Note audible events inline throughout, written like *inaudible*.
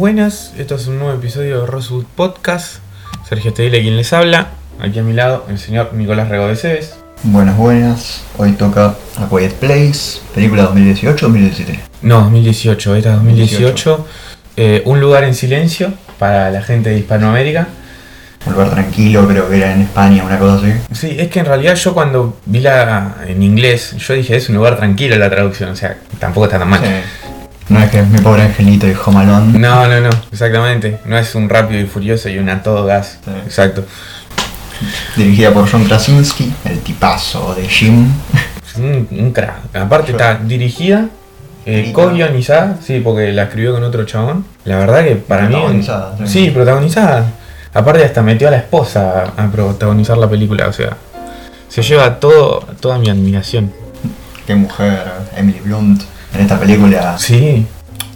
Buenas. Esto es un nuevo episodio de Rosewood Podcast. Sergio Estedile quien les habla. Aquí a mi lado el señor Nicolás Rego de Cebes. Buenas, buenas. Hoy toca A Quiet Place, película 2018-2017. No, 2018, era 2018. Eh, un lugar en silencio para la gente de Hispanoamérica. Un lugar tranquilo, creo que era en España, una cosa así. Sí, es que en realidad yo cuando vi la en inglés, yo dije es un lugar tranquilo la traducción, o sea, tampoco está tan mal. Sí. No es que es mi pobre angelito y Home Alone. No, no, no, exactamente. No es un rápido y furioso y un a todo gas. Sí. Exacto. Dirigida por John Krasinski, el tipazo de Jim. Un, un crack. Aparte Yo- está dirigida, eh, co-guionizada, sí, porque la escribió con otro chabón. La verdad que para mí. Protagonizada, sí. Sí, protagonizada. Aparte hasta metió a la esposa a, a protagonizar la película, o sea. Se lleva todo, toda mi admiración. Qué mujer, Emily Blunt. En esta película. Sí.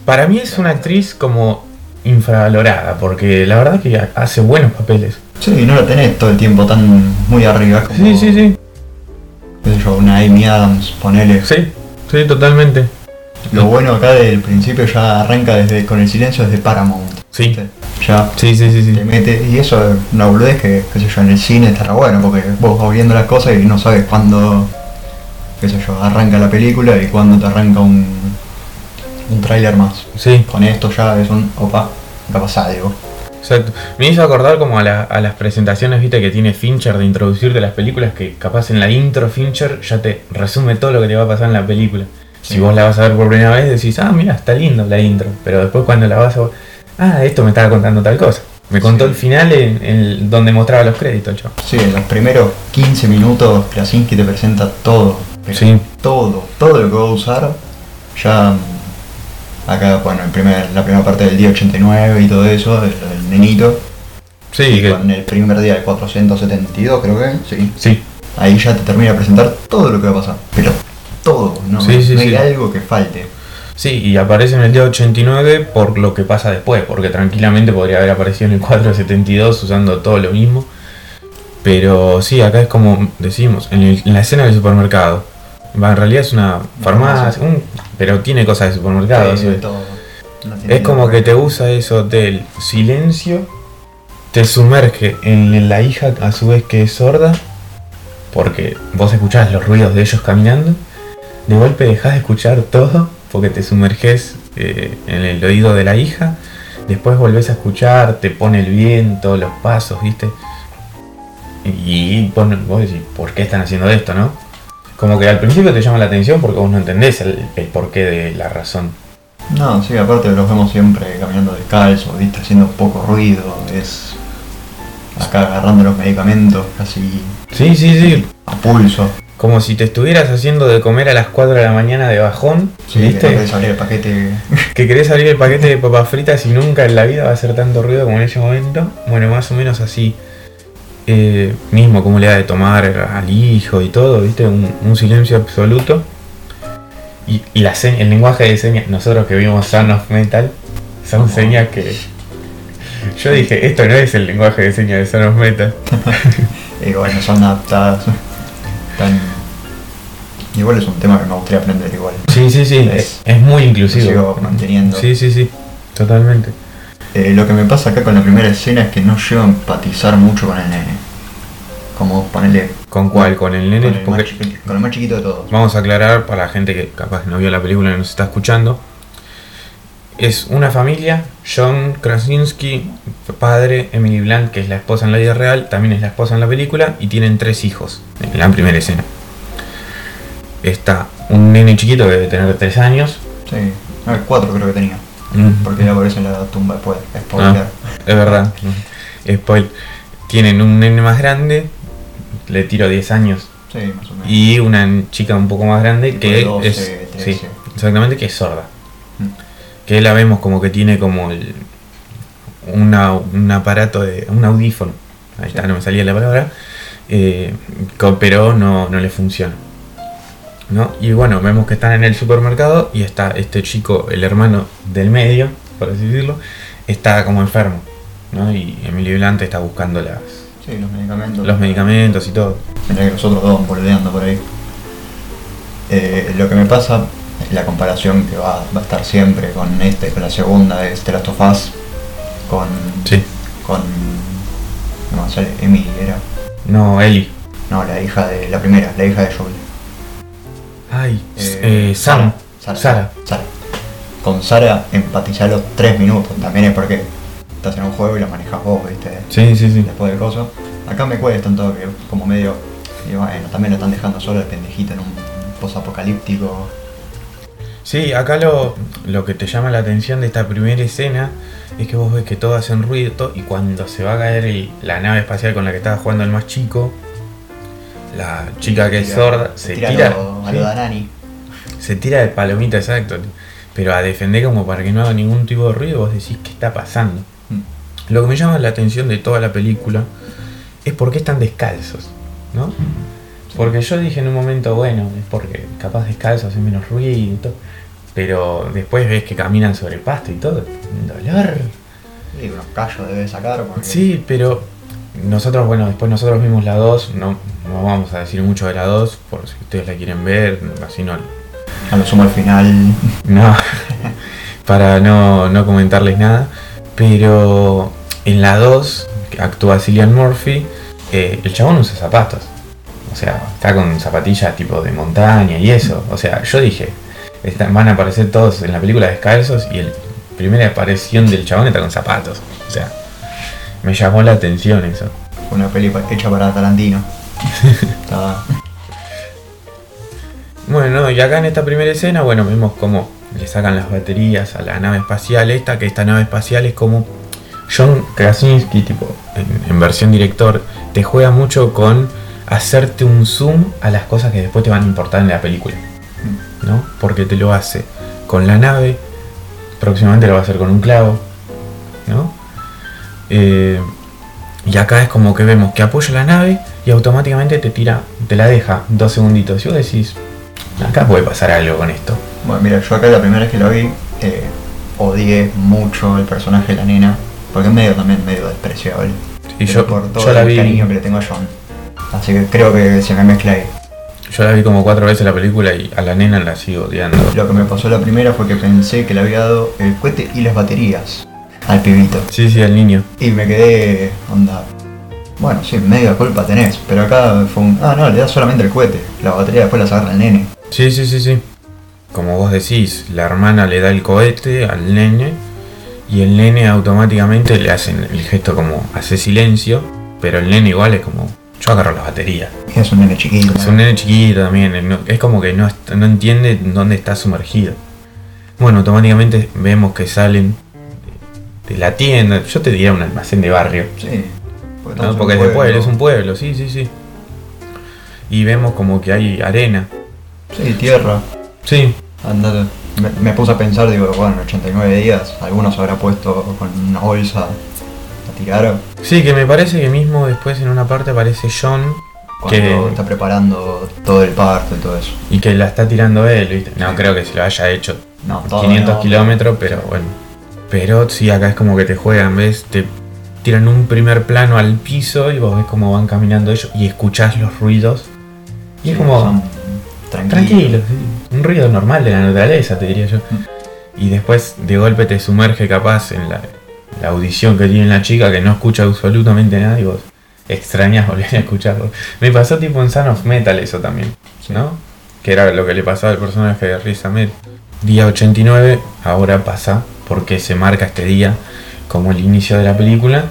Para mí es una actriz como infravalorada, porque la verdad que hace buenos papeles. Sí, no la tenés todo el tiempo tan muy arriba. Como, Sí, sí, sí. yo, una Amy Adams, ponele. Sí, sí, totalmente. Lo bueno acá del principio ya arranca desde con el silencio desde Paramount. Sí. Ya Sí, sí, sí, te sí. mete, y eso es una boludez que, qué sé yo, en el cine estará bueno, porque vos vas viendo las cosas y no sabes cuándo, qué sé yo, arranca la película y cuándo te arranca un, un tráiler más. Sí. Con esto ya es un, opa, acá pasa algo. Exacto. Me hizo acordar como a, la- a las presentaciones, viste, que tiene Fincher de introducirte las películas, que capaz en la intro Fincher ya te resume todo lo que te va a pasar en la película. Si Sí. vos la vas a ver por primera vez, decís, ah, mira, está lindo la intro. Pero después cuando la vas a ah, esto me estaba contando tal cosa. Me contó Sí. el final en, en donde mostraba los créditos, chavo. Sí, en los primeros 15 minutos Krasinski te presenta todo, pero Sí. todo, todo lo que va a usar, ya mm, acá, bueno, el primer, la primera parte del día 89 y todo eso, el, el nenito, Sí, y que- con el primer día del 472 creo que, sí, sí. ahí ya te termina de presentar todo lo que va a pasar. Pero todo, no, Sí, sí, no hay sí. algo que falte. Sí, y aparece en el día 89 por lo que pasa después, porque tranquilamente podría haber aparecido en el 472 usando todo lo mismo. Pero sí, acá es como decimos, en, el- en la escena del supermercado. Va, en realidad es una farmacia, un- pero tiene cosas de supermercado. Sí, así. de todo. No tiene Es como que te usa eso del silencio, te sumerge en la hija a su vez que es sorda, porque vos escuchás los ruidos de ellos caminando, de golpe dejas de escuchar todo, porque te sumerges eh, en el oído de la hija, después volvés a escuchar, te pone el viento, los pasos, ¿viste? Y vos decís, ¿por qué están haciendo esto, no? Como que al principio te llama la atención porque vos no entendés el, el porqué de la razón. No, sí, aparte los vemos siempre caminando descalzos, ¿viste? haciendo poco ruido, es acá agarrando los medicamentos casi Sí, sí, sí. a pulso. Como si te estuvieras haciendo de comer a las 4 de la mañana de bajón, Sí, que no ¿viste? querés abrir el paquete. *laughs* Que querés abrir el paquete de papas fritas y nunca en la vida va a hacer tanto ruido como en ese momento. Bueno, más o menos así. Eh, mismo como le da de tomar al hijo y todo, ¿viste? Un, un silencio absoluto. Y, y la se- el lenguaje de señas, nosotros que vimos Son of Metal, son señas que... Yo dije, esto no es el lenguaje de señas de Son of Metal. *laughs* y bueno, son adaptadas. Tan... Igual es un tema que me gustaría aprender igual. Sí, sí, sí, es, es muy inclusivo. sigo manteniendo. Sí, sí, sí, totalmente. Eh, lo que me pasa acá con la primera escena es que no llego a empatizar mucho con el nene. Como ponerle ¿Con cuál? ¿Con el nene? con el, Porque más chiquito, con el más chiquito de todos. vamos a aclarar para la gente que capaz no vio la película y nos está escuchando. Es una familia, John Krasinski, padre, Emily Blunt, que es la esposa en la vida real, también es la esposa en la película, y tienen tres hijos en la primera escena. Está un nene chiquito que debe tener tres años. Sí, cuatro creo que tenía. Mm. Porque ya aparece en la tumba después. Spoiler. Ah, es verdad. Spoil. Tienen un nene más grande, le tiro 10 años, Sí, más o menos. y una chica un poco más grande Tipo que de 12, es 13. sí, exactamente que es sorda Mm. que la vemos como que tiene como el, una- un aparato de un audífono ahí está no me salía la palabra eh, pero no, no le funciona ¿no? y bueno vemos que están en el supermercado y está este chico el hermano del medio por así decirlo está como enfermo ¿no? y Emily Blunt está buscando las, Sí, los medicamentos. los medicamentos y todo Tendría que los otros dos boludeando por ahí. Eh, lo que me pasa la comparación que va, va a estar siempre con este, con la segunda es The Last of Us, con. Sí. con. no sé, Emily era. No, Eli. No, la hija de. la primera, la hija de Joel. Ay, Eh, eh, Sam. Sara. Sara. Sara. Con Sara empatizar los tres minutos. También es porque estás en un juego y lo manejas vos, viste. Sí, sí, sí. Después del coso. Acá me cuesta un toque, como medio. Y bueno, también lo están dejando solo el pendejito en un posapocalíptico. Sí, acá lo, lo que te llama la atención de esta primera escena es que vos ves que todo hacen ruido y cuando se va a caer el- la nave espacial con la que estaba jugando el más chico, la chica que es sorda se tira tira, a lo- a sí, lo Danani. se tira de palomita, exacto, pero a defender como para que no haga ningún tipo de ruido, vos decís qué está pasando. Mm. Lo que me llama la atención de toda la película es por qué están descalzos, ¿no? Porque yo dije en un momento, bueno, es porque capaz descalzos hacen menos ruido y todo. Pero después ves que caminan sobre pasto y todo. Un dolor. Y unos callos debe sacar porque. Sí, pero nosotros, bueno, después nosotros vimos la 2. No, no vamos a decir mucho de la 2, por si ustedes la quieren ver. Así no. A lo sumo al final. No. *laughs* para no, no comentarles nada. Pero en la 2, que actúa Cillian Murphy, eh, el chabón usa zapatos. O sea, está con zapatillas tipo de montaña y eso. O sea, yo dije, está- van a aparecer todos en la película descalzos y el primera aparición del chabón está con zapatos. O sea, me llamó la atención eso. Una peli hecha para Tarantino. *laughs* Estaba. Bueno, y acá en esta primera escena, bueno, vemos cómo le sacan las baterías a la nave espacial esta, que esta nave espacial es como John Krasinski, tipo, en, en versión director, te juega mucho con hacerte un zoom a las cosas que después te van a importar en la película, ¿no? Porque te lo hace con la nave, próximamente lo va a hacer con un clavo, ¿no? Eh, y acá es como que vemos que apoya la nave y automáticamente te tira, te la deja dos segunditos. Y vos decís, acá puede pasar algo con esto. Bueno, mira, yo acá la primera vez que lo vi, eh, odié mucho el personaje de la nena. Porque es medio también medio despreciable. Y yo, por todo yo la el vi, cariño que le tengo a John. Así que creo que se me mezcla ahí. yo la vi como cuatro veces la película y a la nena la sigo odiando. Lo que me pasó la primera fue que pensé que le había dado el cohete y las baterías al pibito. Sí, sí, al niño. Y me quedé, onda. Bueno, sí, medio culpa tenés, pero acá fue un. Ah, no, le das solamente el cohete. La batería después la agarra el nene. Sí, sí, sí, sí. Como vos decís, la hermana le da el cohete al nene y el nene automáticamente le hacen el gesto como hace silencio, pero el nene igual es como, yo agarro las baterías. Y es un nene chiquito. Es un nene chiquito también, es como que no, no entiende dónde está sumergido. Bueno, automáticamente vemos que salen de la tienda, yo te diría un almacén de barrio, Sí. Porque, ¿no? porque es de pueblo. es un pueblo, sí, sí, sí. Y vemos como que hay arena. Sí, tierra. Sí, Andate. Me, me puse a pensar, digo, bueno, 89 días, algunos habrá puesto con una bolsa a tirar sí, que me parece que mismo después en una parte aparece John cuando que, está preparando todo el parto y todo eso. y que la está tirando él, ¿viste? No Sí. creo que se lo haya hecho No, todo 500 no. kilómetros, pero bueno. Pero sí, acá es como que te juegan, ¿ves? Te tiran un primer plano al piso y vos ves cómo van caminando ellos y escuchás los ruidos. Y es como tranquilos. tranquilo, sí, un ruido normal de la naturaleza, te diría yo. Y después de golpe te sumerge capaz en la, la audición que tiene la chica que no escucha absolutamente nada y vos extrañas volver a escucharlo. Me pasó tipo en Son of Metal eso también. ¿no? Que era lo que le pasaba al personaje de Riz Ahmed. Día 89, ahora pasa porque se marca este día como el inicio de la película.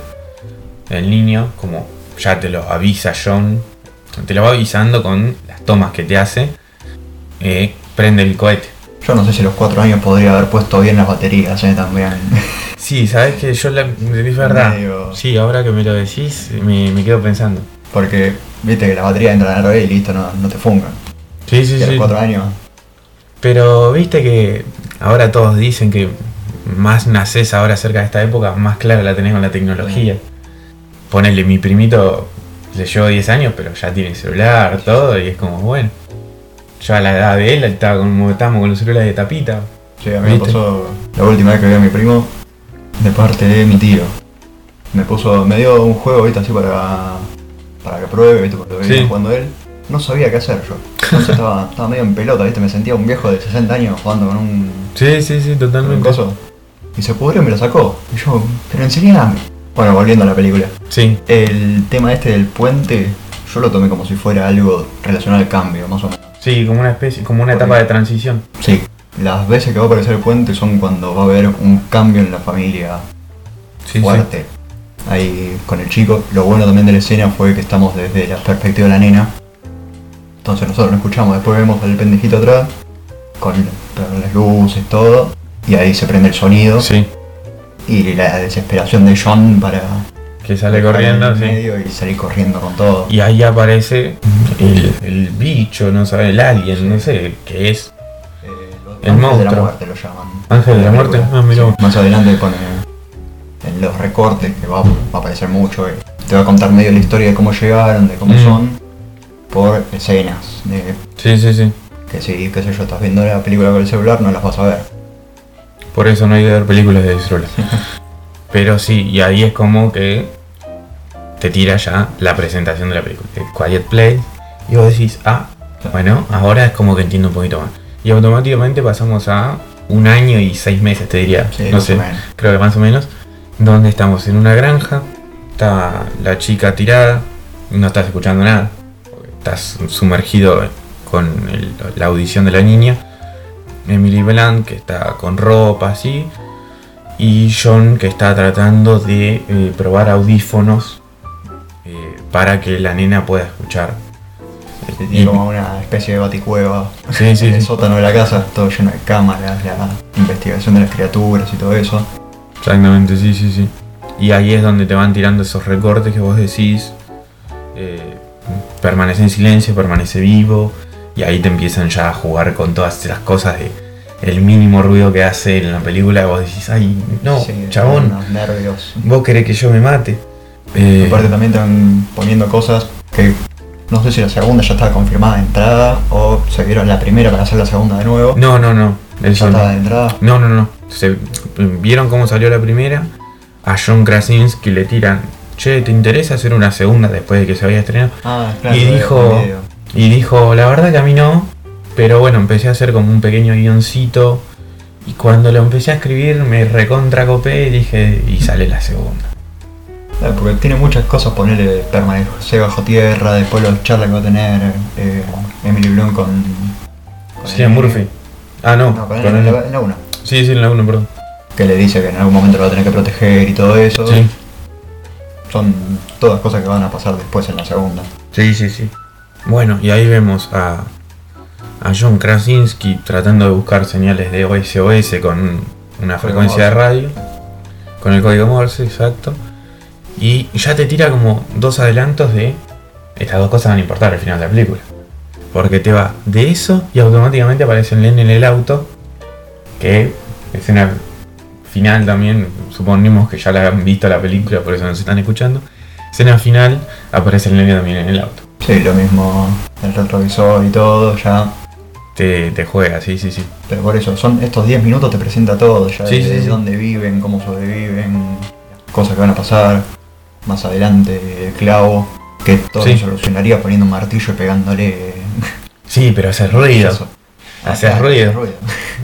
El niño, como ya te lo avisa John, te lo va avisando con las tomas que te hace, eh, prende el cohete. Yo no sé si a los 4 años podría haber puesto bien las baterías, eh, también. *laughs* Sí, sabes que yo la, es verdad. Medio- Sí, ahora que me lo decís, me, me quedo pensando. Porque, viste que las baterías entran al revés y listo, no, no te fungan. Sí, sí, y a los sí. 4 años, Pero viste que ahora todos dicen que más nacés ahora cerca de esta época, más clara la tenés con la tecnología. Ponele, mi primito le llevo 10 años, pero ya tiene celular, todo, y es como, bueno. Yo a la edad de él estaba como estábamos con los celulares de tapita. sí, a mí me pasó la última vez que vi a mi primo de parte de mi tío. Me puso, me dio un juego, viste, así para, para que pruebe, viste, porque lo venía Sí. jugando él. No sabía qué hacer yo. Entonces estaba, *laughs* estaba medio en pelota, ¿viste? Me sentía un viejo de 60 años jugando con un, Sí, sí, sí, con un totalmente. coso. Y se pudrió y me lo sacó. Y yo, pero enseguida. Bueno, volviendo a la película. Sí, El tema este del puente, yo lo tomé como si fuera algo relacionado al cambio, más o menos. sí, como una especie, como una etapa de transición. Sí, las veces que va a aparecer el puente son cuando va a haber un cambio en la familia Sí, fuerte. Ahí con el chico. Lo bueno también de la escena fue que estamos desde la perspectiva de la nena. Entonces nosotros lo escuchamos, después vemos al pendejito atrás, con las luces, todo. Y ahí se prende el sonido. sí. Y la desesperación de John para que sale corriendo, en sí. medio y salir corriendo con todo. Y ahí aparece el, el bicho, no sé, el alien, no sé qué es. Eh, los El ángeles de la muerte lo llaman. Ángel de la muerte, ah. Más adelante pone en los recortes que va, va a aparecer mucho. eh, te va a contar medio la historia de cómo llegaron, de cómo Mm. son, por escenas. De Sí, sí, sí. que si, qué sé yo, estás viendo la película con el celular, no las vas a ver. Por eso no hay que ver películas de celular. *laughs* Pero sí, y ahí es como que te tira ya la presentación de la película. el Quiet Place. Y vos decís, ah, bueno, ahora es como que entiendo un poquito más. Y automáticamente pasamos a un año y seis meses, te diría. Sí, no sé, creo que más o menos. Donde estamos en una granja, está la chica tirada, no estás escuchando nada. Estás sumergido con el- la audición de la niña. Emily Blunt que está con ropa así. Y John que está tratando de eh, probar audífonos eh, para que la nena pueda escuchar. Y- tiene como una especie de baticueva Sí, sí, *laughs* en el sí. sótano de la casa, todo lleno de cámaras, la investigación de las criaturas y todo eso. Exactamente, sí, sí, sí. Y ahí es donde te van tirando esos recortes que vos decís. eh, permanece en silencio, permanece vivo. Y ahí te empiezan ya a jugar con todas esas cosas de el mínimo ruido que hace en la película. Vos decís, ay, no, Sí, chabón, nervios. vos querés que yo me mate. Eh, Aparte también están poniendo cosas que no sé si la segunda ya estaba confirmada de entrada o se vieron la primera para hacer la segunda de nuevo. no, no, no. ya estaba no. de entrada. No, no, no. Se, vieron cómo salió la primera. A John Krasinski le tiran, che, ¿te interesa hacer una segunda después de que se había estrenado? Ah, claro. y dijo. Y dijo, la verdad que a mí no, pero bueno, empecé a hacer como un pequeño guioncito y cuando lo empecé a escribir me recontra copé y dije, y sale la segunda. Claro, porque tiene muchas cosas, ponerle permanecer bajo tierra, después los charlas que va a tener eh, Emily Blunt con. con el- Murphy. Ah, no, No, con él con en el- la, en la una. Sí, sí, en la 1, perdón. Que le dice que en algún momento lo va a tener que proteger y todo eso. Sí, Son todas cosas que van a pasar después en la segunda. sí, sí, sí. Bueno, y ahí vemos a, a John Krasinski tratando de buscar señales de SOS con una frecuencia de radio. Con el código Morse, exacto. Y ya te tira como dos adelantos de estas dos cosas van a importar al final de la película. Porque te va de eso y automáticamente aparece el nene en el auto. Que escena final también, suponemos que ya la han visto la película, por eso nos están escuchando. Escena final, aparece el nene también en el auto. Sí, lo mismo el retrovisor y todo, ya. Te, te juega, sí, sí, sí. Pero por eso, son estos 10 minutos te presenta todo, ya Sí, sí, sí. dónde viven, cómo sobreviven, cosas que van a pasar. Más adelante, el clavo, que todo se solucionaría poniendo un martillo y pegándole. Sí, pero hace ruido. *laughs* Eso. Hace Ah, ruido. hace ruido.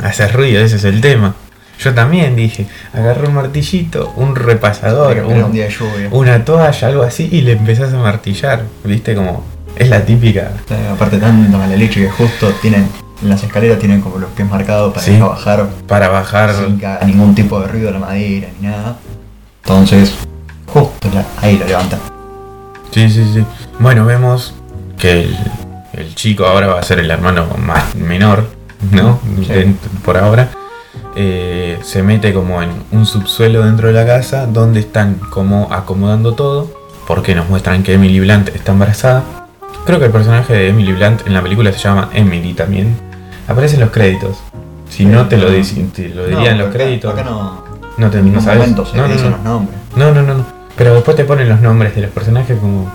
Hace ruido, ese es el tema. Yo también dije, agarré un martillito, un repasador, Era un un- día de lluvia. una toalla, algo así, y le empezás a martillar. ¿Viste? Como. Es la típica. Eh, Aparte tanta mala leche que justo tienen, en las escaleras tienen como los pies marcados para Sí. ir a bajar Para bajar. sin ningún tipo de ruido a la madera ni nada. Entonces, justo la- ahí lo levanta. Sí, sí, sí. Bueno, vemos que el, el chico ahora va a ser el hermano más menor, ¿no? Sí. De- por ahora. Eh, se mete como en un subsuelo dentro de la casa donde están como acomodando todo. Porque nos muestran que Emily Blunt está embarazada. Creo que el personaje de Emily Blunt en la película se llama Emily también. Aparece en los créditos. Si no te lo, dic- te lo diría en los créditos. Acá no, no te en no sabes. momento se no, no, dicen no. los nombres. No, no, no, no. Pero después te ponen los nombres de los personajes como.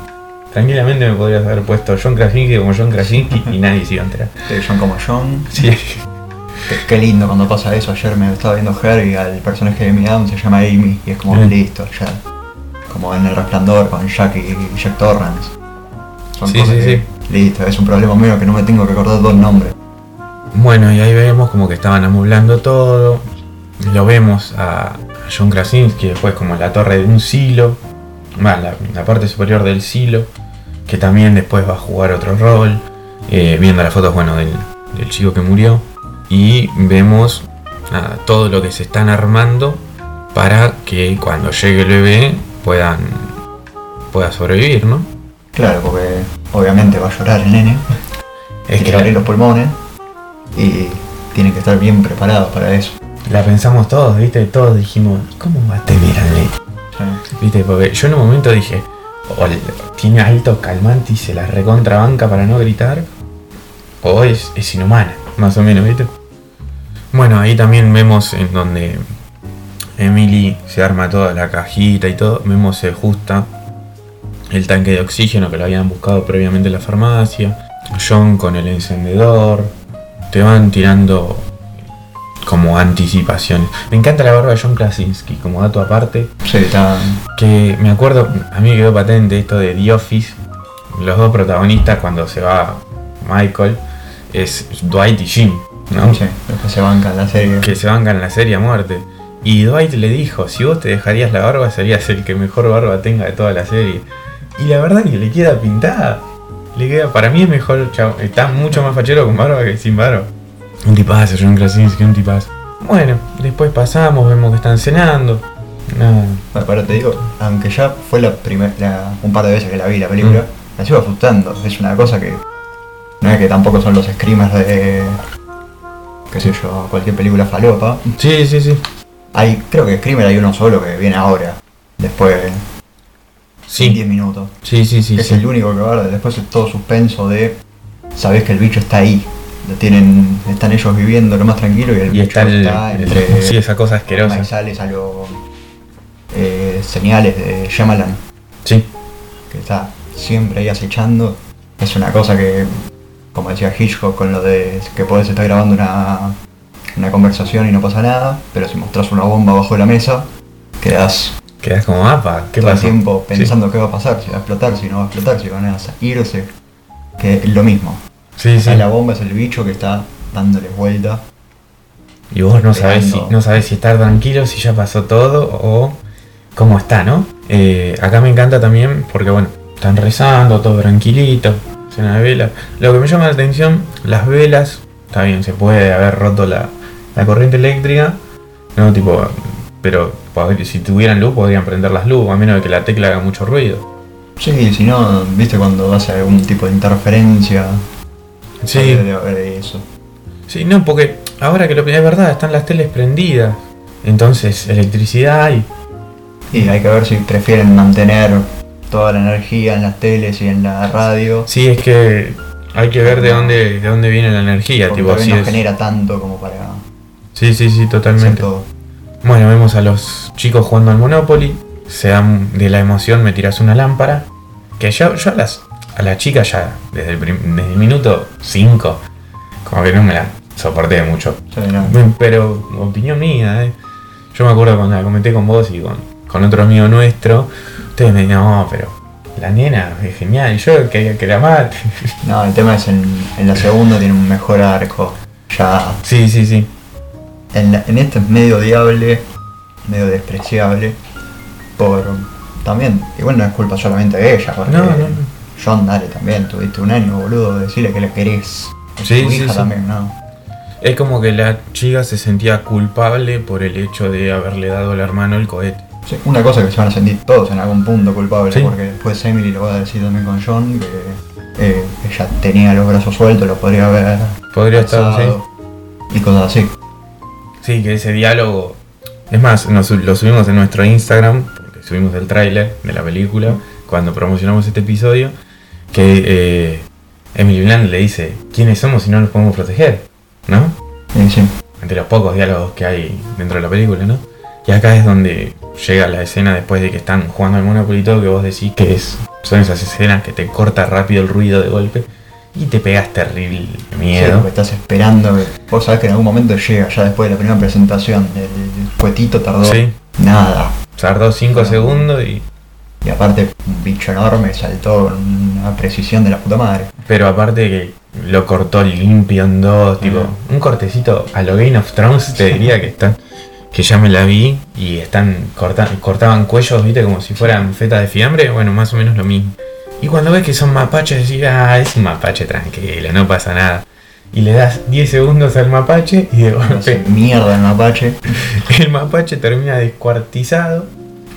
Tranquilamente me podrías haber puesto John Krasinski como John Krasinski y nadie se iba a enterar. John como John. Sí. *laughs* Qué, qué lindo cuando pasa eso. Ayer me estaba viendo Her y al personaje de Amy Adams se llama Amy y es como listo, ya. Como en el resplandor con Jack y Jack Torrance. Son Sí, cosas sí, que sí. Listo, es un problema mío que no me tengo que acordar dos nombres. Bueno, y ahí vemos como que estaban amueblando todo. Lo vemos a John Krasinski después como la torre de un silo. Va, la, la parte superior del silo. Que también después va a jugar otro rol. eh, viendo las fotos, bueno, del, del chico que murió. Y vemos nada, todo lo que se están armando para que cuando llegue el bebé puedan pueda sobrevivir, ¿no? Claro, porque obviamente va a llorar el nene, *laughs* Es que que abrir los pulmones y tienen que estar bien preparados para eso. la pensamos todos, ¿viste? Todos dijimos, ¿cómo va a tener al nene? Sí. ¿Viste? Porque yo en un momento dije, o tiene alto calmante y se la recontrabanca para no gritar, o es, es inhumana, más o menos, ¿viste? Bueno, ahí también vemos en donde Emily se arma toda la cajita y todo, vemos se ajusta el tanque de oxígeno que lo habían buscado previamente en la farmacia, John con el encendedor, te van tirando como anticipaciones. Me encanta la barba de John Krasinski, como dato aparte. Sí, está. Que me acuerdo, a mí me quedó patente esto de The Office. Los dos protagonistas cuando se va Michael es Dwight y Jim, ¿no? Sí, los que se bancan la serie. Que se bancan la serie a muerte. Y Dwight le dijo, si vos te dejarías la barba serías el que mejor barba tenga de toda la serie. Y la verdad que le queda pintada. Le queda, para mí es mejor, chavo, está mucho más fachero con barba que sin barba. Un tipazo, John Krasinski, un tipazo. Bueno, después pasamos, vemos que están cenando. Nada. Bueno, pero te digo, aunque ya fue la primera, un par de veces que la vi la película, Mm. la sigo asustando. Es una cosa que no es que tampoco son los screamers de, qué sé yo, cualquier película falopa. Sí, sí, sí. Hay, creo que screamer hay uno solo que viene ahora, después de 10 Sí, minutos. sí, sí, sí. es sí. el único que va. Después es todo suspenso de, sabés que el bicho está ahí. Lo tienen, están ellos viviendo lo más tranquilo y el Y bicho está el, está el- entre *laughs* sí, esa cosa asquerosa. maizales a los eh, señales de Shyamalan. Sí, que está siempre ahí acechando. Es una cosa que, como decía Hitchcock con lo de que podés estar grabando una, una conversación y no pasa nada, pero si mostrás una bomba bajo la mesa, quedás quedas como mapa. ¿Qué todo el tiempo pensando qué va a pasar, si va a explotar, si no va a explotar, si van a irse. Que es lo mismo. Sí, sí. La bomba es el bicho que está dándole vuelta. Y vos no sabés, si, no sabés si estar tranquilo, si ya pasó todo o cómo está, ¿no? Eh, acá me encanta también porque, bueno, están rezando, todo tranquilito, de. Lo que me llama la atención, las velas, está bien, se puede haber roto la, la corriente eléctrica, ¿no? Tipo, pero si tuvieran luz podrían prender las luces, a menos de que la tecla haga mucho ruido. Sí, si no, viste cuando hace algún tipo de interferencia. Sí, Debe haber eso. sí, no, porque ahora que lo es verdad, están las teles prendidas. Entonces, electricidad hay. Y hay que ver si prefieren mantener toda la energía en las teles y en la radio. Sí, es que hay que ver de dónde, de dónde viene la energía, Porque tipo, si no es- genera tanto como para Sí, sí, sí, totalmente. todo. Bueno, vemos a los chicos jugando al Monopoly. Se dan de la emoción, me tiras una lámpara. Que yo, yo a las a la chica ya, desde el, desde el minuto 5, como que no me la soporté mucho. Sí, no. Pero, opinión mía, ¿eh? Yo me acuerdo cuando la comenté con vos y con, con otro amigo nuestro. Ustedes me dijeron, no, pero la nena es genial. Y yo quería que la mate. *laughs* No, el tema es en, en la segunda tiene un mejor arco. Ya sí, sí, sí. en, la- en este es medio odiable, medio despreciable. Por también, igual no es culpa solamente de ella, porque No, no, no. John, dale también, tuviste un año, boludo, decirle que le querés. Es Sí, tu sí, hija sí. también, ¿no? Es como que la chica se sentía culpable por el hecho de haberle dado al hermano el cohete. Sí, una cosa que se van a sentir todos en algún punto culpables, Sí. porque después Emily lo va a decir también con John, que eh, ella tenía los brazos sueltos, lo podría haber Podría estar, alzado, y cosas así. Sí, que ese diálogo. Es más, nos, lo subimos en nuestro Instagram, porque subimos el tráiler de la película cuando promocionamos este episodio. Que eh, Emily Blunt le dice: ¿Quiénes somos si no nos podemos proteger? ¿No? Y sí, Entre los pocos diálogos que hay dentro de la película, ¿no? Y acá es donde llega la escena después de que están jugando al Monopoly y todo, que vos decís que es, son esas escenas que te corta rápido el ruido de golpe y te pegas terrible sí, miedo. porque estás esperando, vos sabés que en algún momento llega, ya después de la primera presentación, el, el cuetito tardó Sí, nada. tardó 5 No. segundos y Y aparte, un bicho enorme saltó con una precisión de la puta madre. Pero aparte que lo cortó limpio en dos, tipo, un cortecito a lo Game of Thrones te diría que están. Que ya me la vi y están corta- cortaban cuellos, viste, como si fueran fetas de fiambre, bueno, más o menos lo mismo. Y cuando ves que son mapaches, decís, ah, es un mapache tranquilo, no pasa nada. Y le das 10 segundos al mapache y de golpe mierda el mapache. *laughs* el mapache termina descuartizado,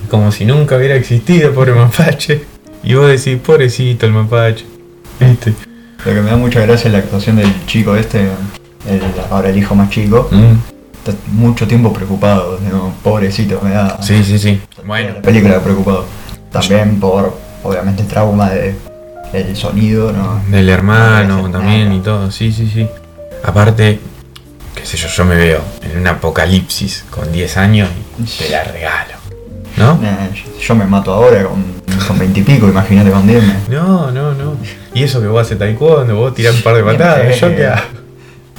como si nunca hubiera existido, pobre mapache. Y vos decís, pobrecito el mapache. ¿Viste? Lo que me da mucha gracia es la actuación del chico este, el- ahora el hijo más chico. Mm, Está mucho tiempo preocupado, ¿no? pobrecito, me da Sí, sí, sí. Bueno, la película preocupado. También por, obviamente, el trauma de el sonido, ¿no? del hermano No, también y todo, sí, sí, sí. Aparte, qué sé yo, yo me veo en un apocalipsis con 10 años y te la regalo. ¿No? Eh, yo me mato ahora con, con 20 y pico, imagínate con 10. me- No, no, no. Y eso que vos haces taekwondo, vos tirás un par de patadas, yo qué hago.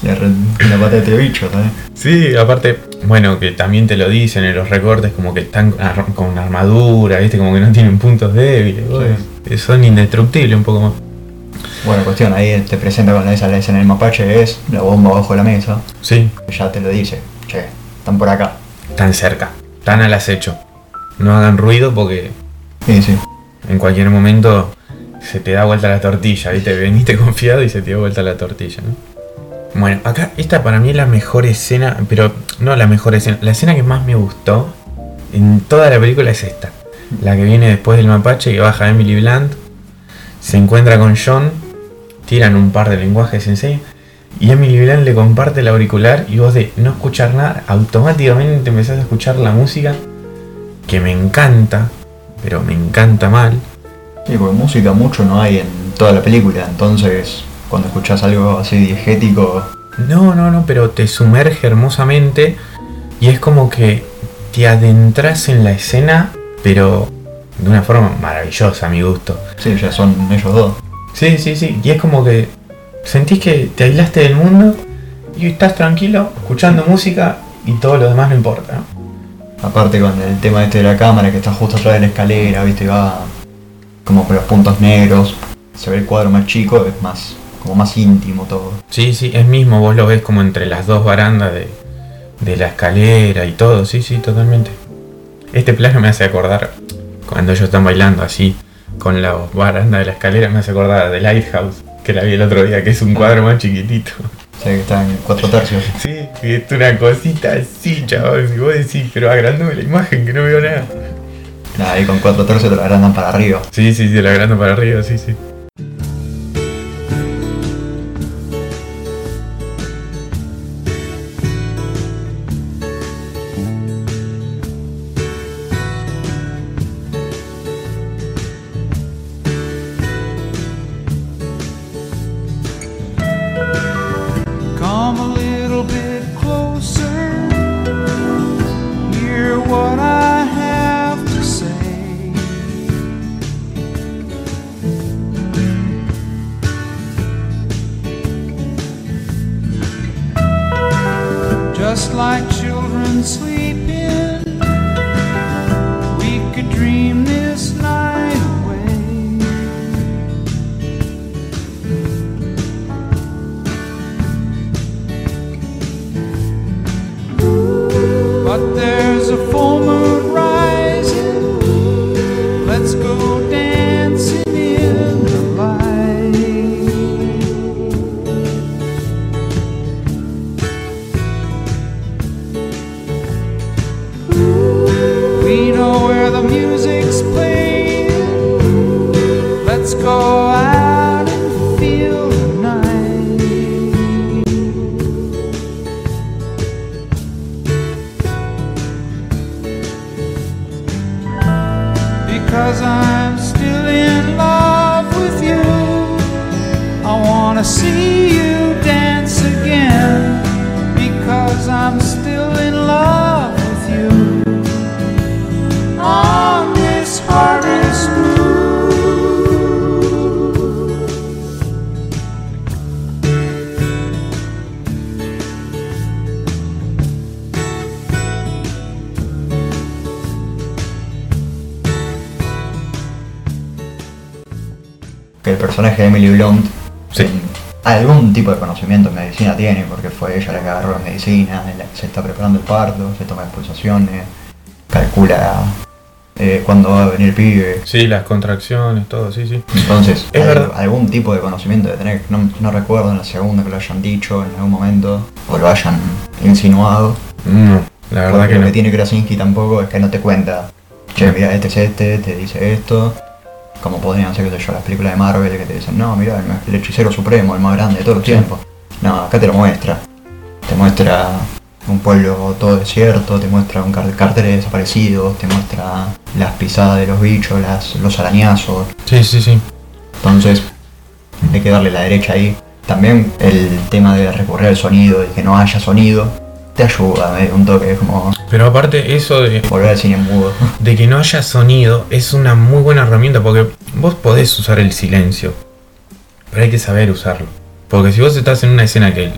Re- la pata de bicho, ¿sabes? Sí, aparte, bueno, que también te lo dicen en los recortes, como que están con ar- con armadura, ¿viste? Como que no tienen puntos débiles, Sí. eh, son indestructibles un poco más. Bueno, cuestión, ahí te presenta con esa la escena del mapache, es la bomba bajo la mesa, Sí, ya te lo dice, che, están por acá. tan cerca, tan al acecho. No hagan ruido porque Sí, sí. en cualquier momento se te da vuelta la tortilla, ¿viste? Veniste *laughs* confiado y se te da vuelta la tortilla, ¿no? Bueno, acá esta para mí es la mejor escena, pero no la mejor escena, la escena que más me gustó en toda la película es esta. La que viene después del mapache, que baja Emily Blunt, se encuentra con John, tiran un par de lenguajes en serio, y Emily Blunt le comparte el auricular y vos de no escuchar nada, automáticamente empezás a escuchar la música, que me encanta, pero me encanta mal. Sí, porque música mucho no hay en toda la película, entonces cuando escuchas algo así diegético, No, no, no, pero te sumerge hermosamente y es como que te adentras en la escena, pero de una forma maravillosa a mi gusto. sí, ya son ellos dos. Sí, sí, sí, y es como que sentís que te aislaste del mundo y estás tranquilo escuchando música y todo lo demás no importa, ¿no? Aparte con el tema este de la cámara que está justo atrás de la escalera, viste, va como por los puntos negros, se ve el cuadro más chico, es más, como más íntimo todo. Sí, sí, es mismo, vos lo ves como entre las dos barandas de, de la escalera y todo, sí, sí, totalmente. Este plano me hace acordar, cuando ellos están bailando así, con la baranda de la escalera, me hace acordar de Lighthouse, que la vi el otro día, que es un cuadro más chiquitito. O sea que está en cuatro tercios. *laughs* Sí, y es una cosita así, chaval, y vos decís, pero agrandame la imagen que no veo nada. Nada, ahí con cuatro tercios te lo agrandan para arriba. Sí, sí, sí, la agrando para arriba, sí, sí. Cause I'm still in love with you. I wanna see you personaje de Emily Blunt Sí. algún tipo de conocimiento en medicina tiene, porque fue ella la que agarró la medicina, la- se está preparando el parto, se toma las pulsaciones, calcula eh, cuándo va a venir el pibe. Sí, las contracciones, todo, sí, sí. Entonces, Es verdad. algún tipo de conocimiento de tener, no, no recuerdo en la segunda que lo hayan dicho en algún momento, o lo hayan insinuado. No, la verdad Porque que lo no. que tiene Krasinski tampoco es que no te cuenta, che, mira, este es este, te dice esto. Como podrían ser, qué sé yo, las películas de Marvel que te dicen, no, mira, el, el hechicero supremo, el más grande de todos los Sí. tiempos. No, acá te lo muestra. Te muestra un pueblo todo desierto, te muestra un car- carteles desaparecidos, te muestra las pisadas de los bichos, las, los arañazos. Sí, sí, sí. Entonces, hay que darle la derecha ahí. También el tema de recurrir al sonido, de que no haya sonido, te ayuda, medio un toque, es como Pero aparte eso de, volver al cine mudo. de que no haya sonido es una muy buena herramienta porque vos podés usar el silencio, pero hay que saber usarlo. Porque si vos estás en una escena que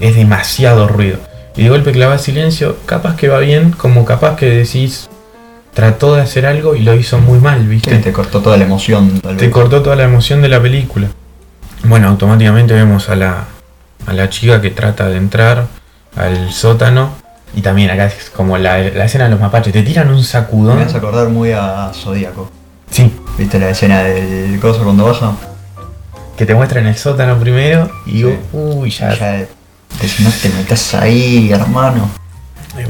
es demasiado ruido y de golpe clavas silencio, capaz que va bien, como capaz que decís trató de hacer algo y lo hizo muy mal, ¿viste? Sí, te cortó toda la emoción, tal Te cortó toda la emoción de la película. Bueno, automáticamente vemos a la, a la chica que trata de entrar al sótano. Y también acá es como la, la escena de los mapaches. Te tiran un Me sacudón. hace acordar muy a Zodíaco. Sí, ¿Viste la escena del coso cuando baja? que te muestran el sótano primero. Y Sí. uy, ya. Ya te, no te metas ahí, hermano.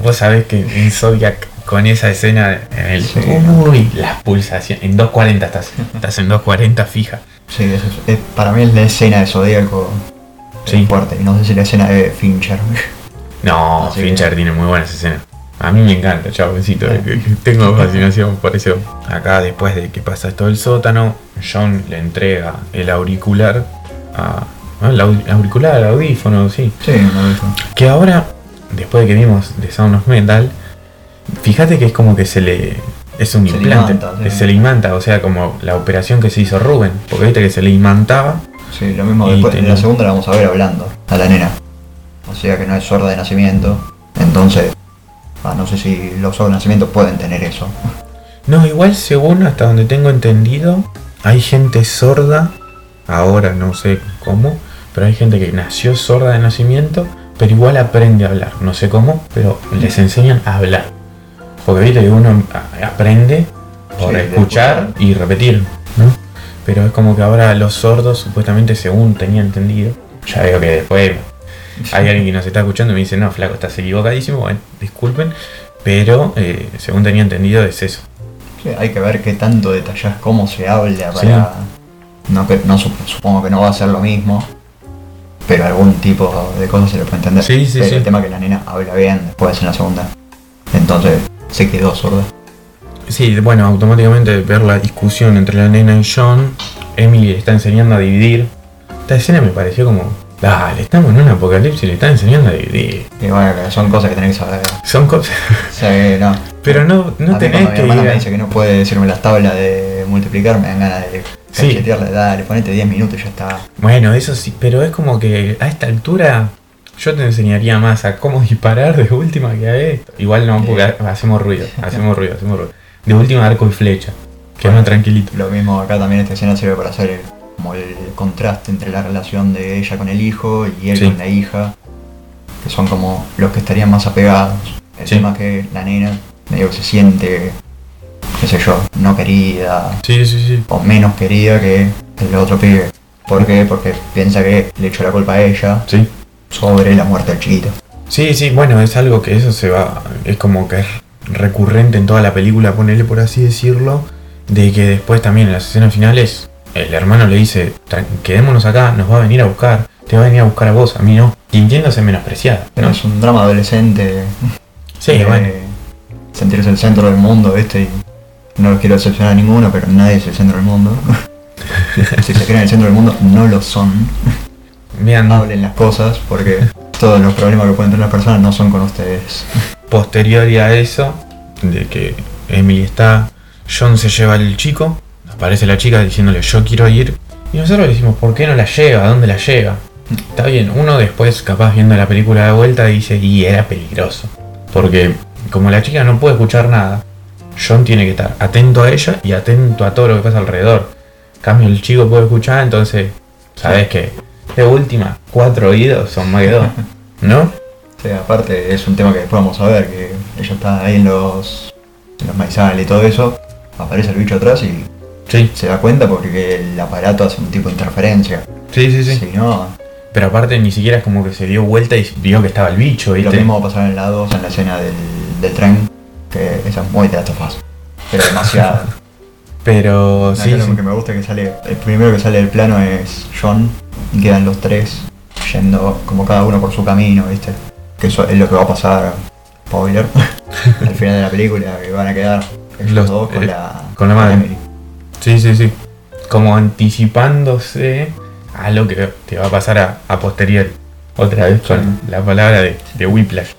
Vos sabés que en Zodiac con esa escena en el. Sí. Uy, las pulsaciones. En 240 estás. Estás en 240 fija. Sí, eso es- es- para mí es la escena de Zodíaco Sí. fuerte. No sé si la escena de Fincher. No, Así Fincher que- tiene muy buenas escenas. A mí me encanta, chavosito. Tengo *laughs* fascinación por eso. Acá, después de que pasa todo el sótano, John le entrega el auricular a. el au- auricular, el audífono, sí. Sí, no lo hizo. Que ahora, después de que vimos The Sound of Metal, fíjate que es como que se le. Es un Se implante, imanta, sí. que se le imanta, o sea, como la operación que se hizo Rubén. Porque viste que se le imantaba. Sí, lo mismo después. En la segunda la vamos a ver hablando a la nena. O sea que no es sorda de nacimiento. Entonces, ah, no sé si los sordos de nacimiento pueden tener eso. No, igual según hasta donde tengo entendido, hay gente sorda, ahora no sé cómo, pero hay gente que nació sorda de nacimiento, pero igual aprende a hablar. No sé cómo, pero les enseñan a hablar. Porque viste que uno aprende por Sí, escuchar escuchar. y repetir, ¿no? Pero es como que ahora los sordos, supuestamente según tenía entendido, ya veo que después hay alguien que nos está escuchando y me dice, no, flaco, estás equivocadísimo, bueno, disculpen, pero eh, según tenía entendido es eso. Sí, hay que ver qué tanto detallas cómo se habla para. No, que, no sup- supongo que no va a ser lo mismo. Pero algún tipo de cosas se le puede entender. Sí, sí, pero sí. el tema es que la nena habla bien después en la segunda. Entonces se quedó sorda. Sí, bueno, automáticamente ver la discusión entre la nena y John, Emily está enseñando a dividir. Esta escena me pareció como, dale, estamos en un apocalipsis y le está enseñando a dividir. Y bueno, que son cosas que tenés que saber. Son cosas... Sí, no. Pero no, no a mí tenés cuando mi que hermana ir me a- dice que no puede decirme las tablas de multiplicar, me dan ganas de Sí. cachetearle, dale, ponete 10 minutos y ya está. Bueno, eso sí, pero es como que a esta altura yo te enseñaría más a cómo disparar de última que a esto. Igual no, porque ha- hacemos ruido, hacemos ruido, hacemos ruido. De última arco y flecha, que es más tranquilito. Lo mismo acá también esta escena sirve para hacer el, como el contraste entre la relación de ella con el hijo y él Sí. con la hija, que son como los que estarían más apegados. El Sí. tema que la nena medio que se siente, qué sé yo, no querida Sí, sí, sí. o menos querida que el otro pibe. ¿Por qué? Porque piensa que le echó la culpa a ella Sí. sobre la muerte del chiquito. Sí, sí, bueno, es algo que eso se va, es como que es recurrente en toda la película, ponerle por así decirlo, de que después también en las escenas finales el hermano le dice, "Tran- quedémonos acá, nos va a venir a buscar, te va a venir a buscar a vos, a mí no, sintiéndose menospreciada, Pero ¿no? es un drama adolescente. Sí, de bueno, Sentirse el centro del mundo, ¿viste? Y no los quiero decepcionar a ninguno, pero nadie es el centro del mundo. *laughs* si se creen el centro del mundo, no lo son. vean, Hablen las cosas, porque todos los problemas que pueden tener las personas no son con ustedes. posterior a eso, de que Emily está, John se lleva al chico, aparece la chica diciéndole yo quiero ir, y nosotros le decimos, ¿por qué no la lleva? ¿A dónde la lleva? Está bien, uno después capaz viendo la película de vuelta dice, y era peligroso. Porque como la chica no puede escuchar nada, John tiene que estar atento a ella y atento a todo lo que pasa alrededor. cambio el chico puede escuchar, entonces sabes que de última, cuatro oídos son más que dos, *laughs* ¿no? Sí, aparte es un tema que después vamos a ver, que ella está ahí en los, en los maizales y todo eso, aparece el bicho atrás y Sí, se da cuenta porque el aparato hace un tipo de interferencia. sí, sí, sí. Si no, Pero aparte ni siquiera es como que se dio vuelta y vio que estaba el bicho, y lo ¿viste? mismo va a pasar en la 2, en la escena del, del tren, que esa es muy de. Pero demasiado. *laughs* Pero sí, sí. lo que me gusta es que sale, el primero que sale del plano es John y quedan los tres yendo como cada uno por su camino, ¿viste? Que eso es lo que va a pasar, spoiler, *laughs* al final de la película, que van a quedar ellos Los- dos con eh, la, con la madre. Sí, sí, sí. Como anticipándose a lo que te va a pasar a, a posteriori. Otra vez con la palabra de, de Whiplash.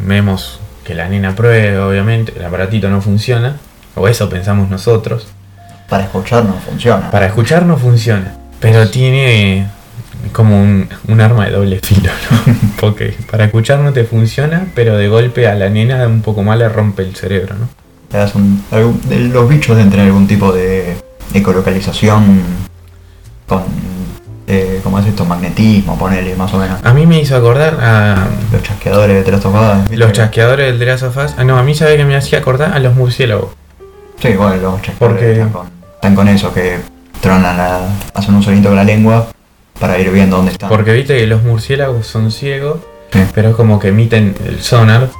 Vemos que la nena prueba, obviamente, el aparatito no funciona. O eso pensamos nosotros. Para escuchar no funciona. Para escuchar no funciona. Pero tiene como un, un arma de doble filo, ¿no? *laughs* Porque para escuchar no te funciona, pero de golpe a la nena un poco más le rompe el cerebro, ¿no? Le das un- algún- de- los bichos deben tener algún tipo de ecolocalización con, eh, ¿cómo es esto? Magnetismo, ponele más o menos. A mí me hizo acordar a Los chasqueadores de Telastofada. ¿viste? los chasqueadores del The Last of Us. Ah, no, a mí sabe que me hacía acordar a los murciélagos. Sí, bueno, los chasqueadores Porque- están, con, están con eso, que tronan la, hacen un sonito con la lengua para ir viendo dónde están. Porque viste que los murciélagos son ciegos, Sí. pero es como que emiten el sonar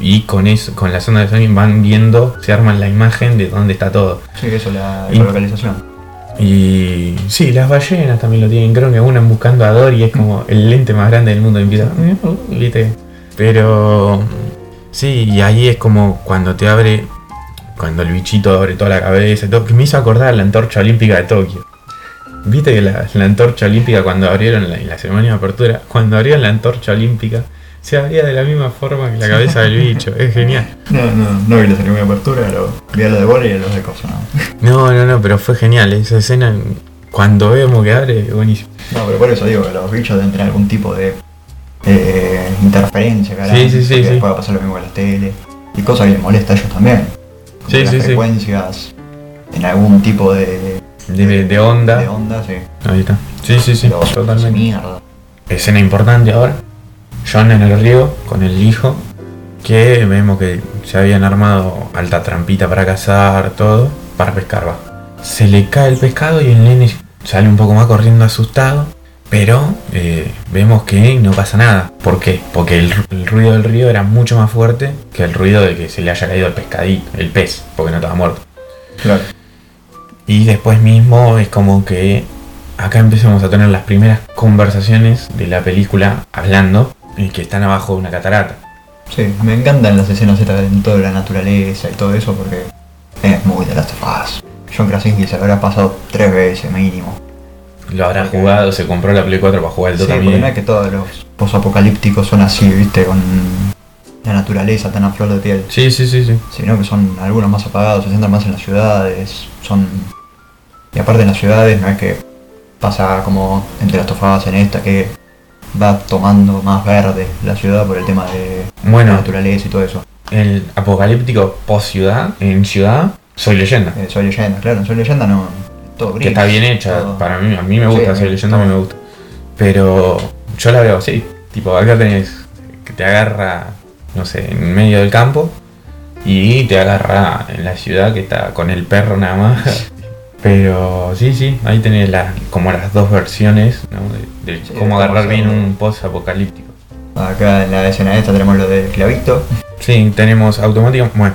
y con eso, con la zona de sonido van viendo, se arman la imagen de dónde está todo. Sí, eso, la Y- ecolocalización. Y sí, las ballenas también lo tienen, creo que una buscando a Dory es como el lente más grande del mundo, empieza, *laughs* ¿viste? Pero sí, y ahí es como cuando te abre, cuando el bichito abre toda la cabeza y todo, que me hizo acordar la antorcha olímpica de Tokio. Viste que la, la antorcha olímpica cuando abrieron la, la ceremonia de apertura, cuando abrieron la antorcha olímpica, se abría de la misma forma que la cabeza del bicho, es genial. No, no, no vi la ceremonia de apertura, lo, vi a los de bola y a los de cosas, no. No, no, no, pero fue genial, esa escena, cuando vemos que abre, buenísimo. No, pero por eso digo que los bichos deben tener algún tipo de eh, interferencia, carajo. Sí, sí, sí, porque sí. Después va a pasar lo mismo con las tele. Y cosas que les molesta a ellos también. Sí, las sí, sí. frecuencias en algún tipo de, De, de onda. de onda, sí. Ahí está. Sí, sí, sí, totalmente. Mierda. Escena importante ahora. John en el río con el hijo. Que vemos que se habían armado alta trampita para cazar, todo. Para pescar, va. Se le cae el pescado y el nene sale un poco más corriendo asustado. Pero eh, vemos que no pasa nada. ¿Por qué? Porque el, el ruido del río era mucho más fuerte que el ruido de que se le haya caído el pescadito, el pez, porque no estaba muerto. Claro. Y después mismo es como que acá empezamos a tener las primeras conversaciones de la película hablando y que están abajo de una catarata. Sí, me encantan las escenas en toda la naturaleza y todo eso porque es muy de las of Us. John Krasinski se lo habrá pasado tres veces mínimo. Lo habrá jugado, se compró la Play 4 para jugar el Sí, 2 porque también. no es que todos los posapocalípticos son así, viste, con la naturaleza tan a flor de piel. Sí, sí, sí, sí. Sino que son algunos más apagados, se centran más en las ciudades, son... Y aparte en las ciudades no es que pasa como entre las tofadas en esta que va tomando más verde la ciudad por el tema de Bueno. la naturaleza y todo eso. El apocalíptico post ciudad, en ciudad, soy leyenda. Eh, soy leyenda, claro, en soy leyenda no. Todo gris. que está bien hecha, todo- para mí, a mí me gusta, Sí, soy leyenda, a mí me gusta. Pero yo la veo así, tipo acá tenés que te agarra, no sé, en medio del campo y te agarra en la ciudad que está con el perro nada más. *laughs* Pero sí, sí, ahí tenés la, como las dos versiones ¿no? de, de Sí, cómo agarrar bien un post apocalíptico. Acá en la escena esta tenemos lo del clavito. Sí, tenemos automáticamente, bueno,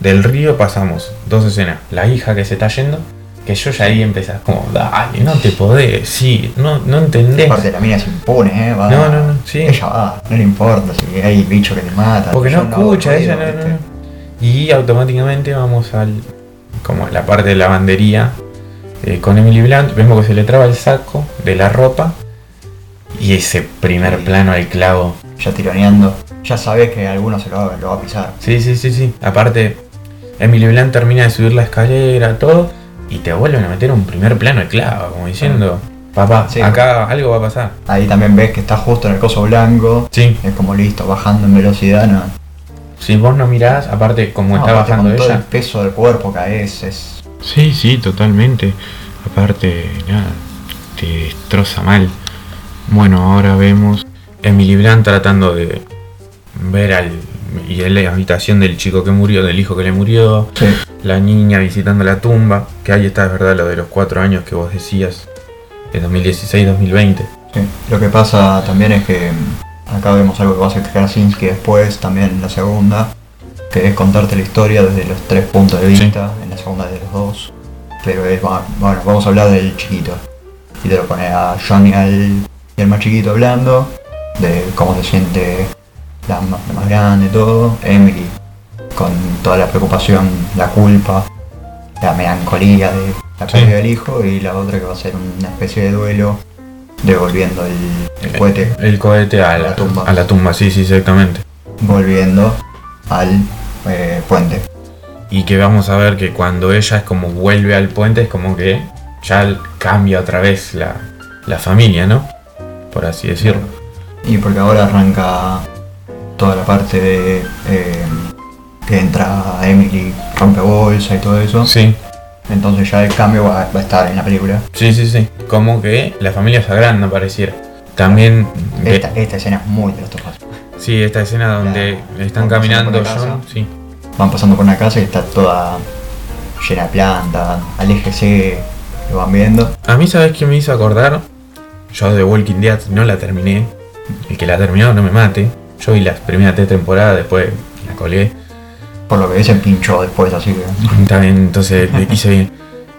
del río pasamos dos escenas, la hija que se está yendo, que yo ya ahí empezás como, dale, no te podés, sí, no, no entendés. Aparte la mina se impone, eh, va. No, no, no, sí. Ella va, no le importa si hay bicho que te mata. Porque no escucha, ella no, no, no. Y automáticamente vamos al. Como la parte de lavandería eh, con Emily Blunt. Vemos que se le traba el saco de la ropa. Y ese primer plano al clavo. Ya tironeando. Ya sabes que alguno se lo va, lo va a pisar. Sí, sí, sí, sí. Aparte, Emily Blunt termina de subir la escalera, todo. Y te vuelven a meter un primer plano de clavo, como diciendo, papá, Sí. acá algo va a pasar. Ahí también ves que está justo en el coso blanco. Sí, Es como listo, bajando en velocidad. No, si vos no mirás, aparte como No, está aparte bajando con todo ella. el peso del cuerpo caes. Es... Sí, sí, totalmente. aparte, nada, te destroza mal. Bueno, ahora vemos Emily Blunt tratando de ver al y en la habitación del chico que murió, del hijo que le murió, Sí. la niña visitando la tumba, que ahí está, es verdad, lo de los cuatro años que vos decías, de 2016-2020. Sí, Lo que pasa también es que acá vemos algo que va a hacer Krasinski después, también en la segunda, que es contarte la historia desde los tres puntos de Sí. vista, en la segunda de los dos. Pero es, bueno, vamos a hablar del chiquito. Y te lo pone a Johnny al, y el más chiquito hablando, de cómo se siente la, la más grande, todo. Emily, con toda la preocupación, la culpa, la melancolía de la Sí. pérdida del hijo, y la otra que va a ser una especie de duelo devolviendo el, el cohete, El cohete a A la, la tumba. A la tumba, sí, sí, exactamente. volviendo al eh, puente. Y que vamos a ver que cuando ella es como vuelve al puente, es como que ya cambia otra vez la, la familia, ¿no? Por así decirlo. Y porque ahora arranca toda la parte de eh, que entra Emily, rompe bolsa y todo eso. Sí, Entonces ya el cambio va, va a estar en la película. sí, sí, sí. Como que la familia se agranda, pareciera. También, Esta, esta escena es muy de los tofas. sí, esta escena donde La- están caminando John, casa. sí. Van pasando por una casa y está toda llena de plantas, aléjese, lo van viendo. A mí, ¿sabes qué me hizo acordar? Yo de Walking Dead no la terminé. El que la terminó no me mate. Yo vi las primeras tres temporadas, después la colgué. Por lo que se pinchó después, así que. Bien, entonces le *laughs* hice bien.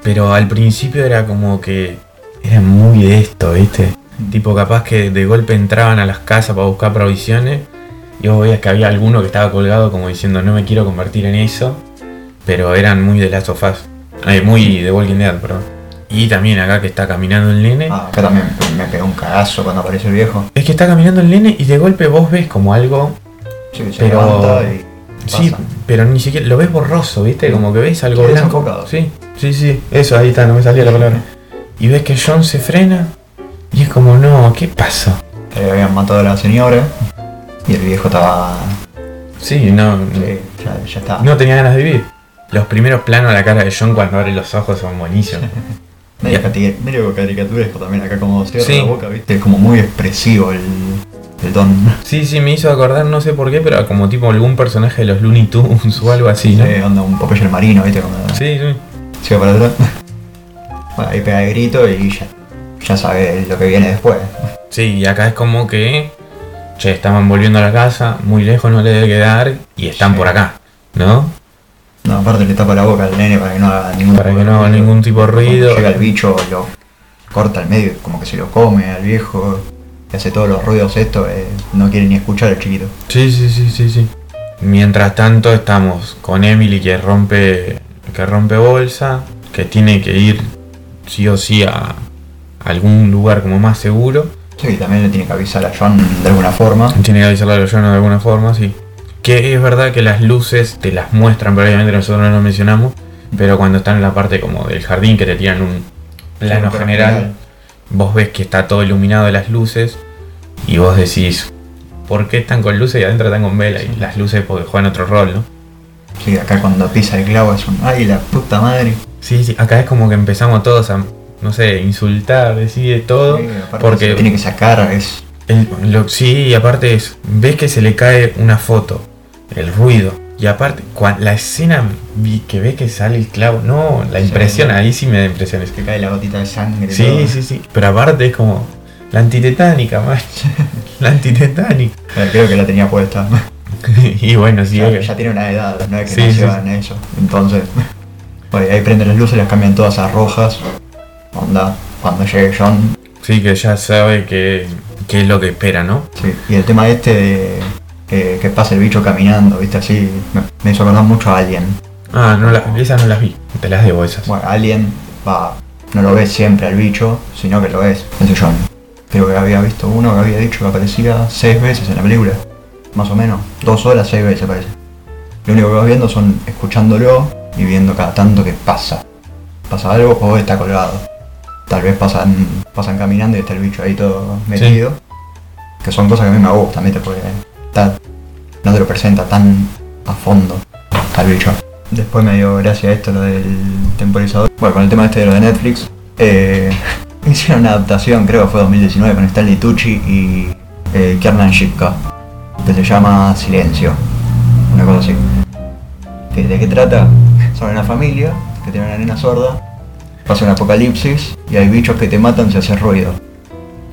Pero al principio era como que era muy de esto, ¿viste? Tipo, capaz que de golpe entraban a las casas para buscar provisiones y vos veías que había alguno que estaba colgado como diciendo no me quiero convertir en eso, pero eran muy de Last of Us. Eh, muy de Walking Dead, perdón. Y también acá que está caminando el nene. Ah, acá también me pegó un cagazo cuando aparece el viejo. Es que está caminando el nene y de golpe vos ves como algo. Sí, se Pero- levanta y. Sí, pasa. pero ni siquiera lo ves borroso, ¿viste? Como que ves algo blanco. Sí, sí, sí, eso ahí está, no me salía la palabra. Y ves que John se frena y es como, no, ¿qué pasó? Habían matado a la señora y el viejo estaba. Sí, no, sí, ya, ya está. no tenía ganas de vivir. Los primeros planos a la cara de John cuando abre los ojos son buenísimos. *laughs* Medio caricaturesco también acá como cierra Sí. la boca, viste, es como muy expresivo el, el don. Sí, sí, me hizo acordar, no sé por qué, pero como tipo algún personaje de los Looney Tunes o algo así, ¿no? Eh, onda un Popeye el marino, viste, cuando Sí, sí. se va para atrás. Bueno, ahí pega el grito y ya, ya sabe lo que viene después. Sí, y acá es como que, che, estaban volviendo a la casa, muy lejos no le debe quedar y están Sí. por acá, ¿no? No, aparte le tapa la boca al nene para que no haga ningún Para tipo que de no haga ningún tipo de ruido. Llega el bicho, lo corta al medio, como que se lo come al viejo, y hace todos los ruidos esto, eh, no quiere ni escuchar al chiquito. Sí, sí, sí, sí, sí. Mientras tanto estamos con Emily que rompe que rompe bolsa, que tiene que ir sí o sí a algún lugar como más seguro. Sí, también le tiene que avisar a John de alguna forma. Tiene que avisarle a John de alguna forma, sí. Que es verdad que las luces te las muestran, pero obviamente nosotros no lo mencionamos. Pero cuando están en la parte como del jardín que te tiran un plano general. Vos ves que está todo iluminado de las luces y vos decís, ¿por qué están con luces y adentro están con vela? Y las luces porque juegan otro rol, ¿no? Sí, acá cuando pisa el clavo es un. ¡Ay, la puta madre! Sí, sí, acá es como que empezamos todos a, no sé, insultar, decir de todo. Sí, porque se tiene que sacar, es. el- lo- sí, y aparte es, ves que se le cae una foto, el ruido. Y aparte, la escena que ves que sale el clavo, no, la Sí, impresión, ahí sí me da impresiones. que cae la gotita de sangre. Sí, todo. sí, sí. Pero aparte es como la antitetánica, man. *laughs* La antitetánica. Creo que la tenía puesta. *laughs* y bueno, sí, ya, ya tiene una edad, no es que Sí, no sí, se van en eso. Entonces, *laughs* bueno, ahí prenden las luces, las cambian todas a rojas. Onda, cuando llegue John. Sí, que ya sabe que, que es lo que espera, ¿no? Sí. Y el tema este de que, que pasa el bicho caminando, viste, así, me, me hizo acordar mucho a Alien. Ah, no la- esas no las vi. Te las debo esas. Bueno, Alien va, no lo ves siempre al bicho, sino que lo ves, ese John. Creo que había visto uno que había dicho que aparecía seis veces en la película. Más o menos. Dos horas, seis veces parece. Lo único que vas viendo son escuchándolo y viendo cada tanto que pasa. Pasa algo o está colgado. Tal vez pasan, pasan caminando y está el bicho ahí todo metido. Que son cosas que a mí me gustan, ¿viste? Porque está- no te lo presenta tan a fondo al bicho. Después me dio gracia esto, lo del temporizador. Bueno, con el tema este de lo de Netflix, Eh, *laughs* hicieron una adaptación, creo que fue 2019, con Stanley Tucci y eh, Kiernan Shipka, que se llama Silencio, una cosa así. ¿Que- ¿De qué trata? Son una familia que tiene una nena sorda, pasa un apocalipsis y hay bichos que te matan si haces ruido.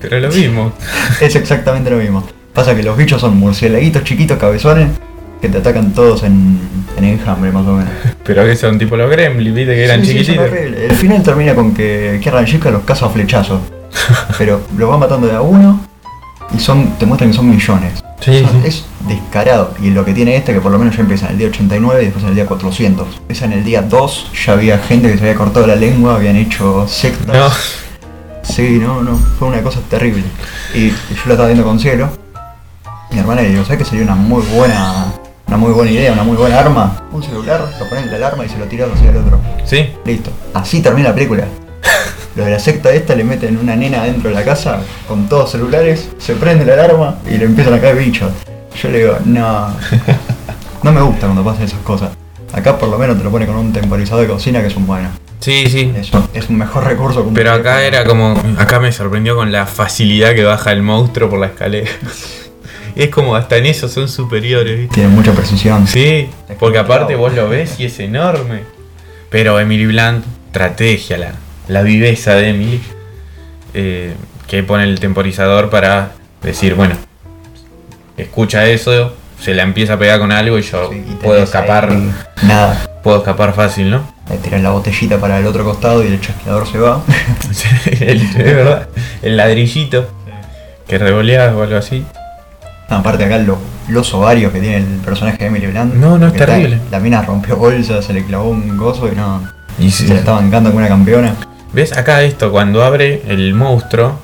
Pero lo mismo. *laughs* Es exactamente lo mismo. Pasa que los bichos son murciélaguitos chiquitos, cabezones, que te atacan todos en, en enjambre más o menos. *laughs* Pero que son tipo los gremlins, viste que eran Sí, chiquititos. El final termina con que Kiernan Shipka los caza a flechazos. *laughs* pero los va matando de a uno y son te muestran que son millones. Sí. Es descarado. Y lo que tiene este, que por lo menos ya empieza en el día 89 y después en el día 400. Empieza en el día 2, ya había gente que se había cortado la lengua, habían hecho sectas. No. Sí, no, no, fue una cosa terrible. Y yo lo estaba viendo con cielo. Mi hermana le digo, ¿sabes que sería una muy buena, una muy buena idea, una muy buena arma? Un celular, lo pones en la alarma y se lo tiras hacia el otro. Sí. Listo. Así termina la película. Los de la secta esta le meten una nena dentro de la casa con todos celulares, se prende la alarma y le empiezan a caer bichos. Yo le digo, no. *laughs* No me gusta cuando pasan esas cosas. Acá por lo menos te lo pone con un temporizador de cocina que es un bueno. Sí, sí. Es es un mejor recurso que un Pero acá era como. Acá me sorprendió con la facilidad que baja el monstruo por la escalera. *laughs* Es como hasta en eso son superiores, ¿viste? Tiene mucha precisión. Sí, porque aparte vos lo ves y es enorme. Pero Emily Blunt, estrategia, la, la viveza de Emily, eh, que pone el temporizador para decir, bueno, escucha eso, se la empieza a pegar con algo y yo Sí, y tenés puedo ahí escapar, Nada. puedo escapar fácil, ¿no? Le tiras la botellita para el otro costado y el chasqueador se va. *laughs* el, es verdad, el ladrillito que revoleas o algo así. Aparte acá lo- los ovarios que tiene el personaje de Emily Blunt. No, no, es que está- terrible. la mina rompió bolsa, se le clavó un gozo y no. Y Se la está bancando como una campeona. ¿Ves acá esto? Cuando abre el monstruo,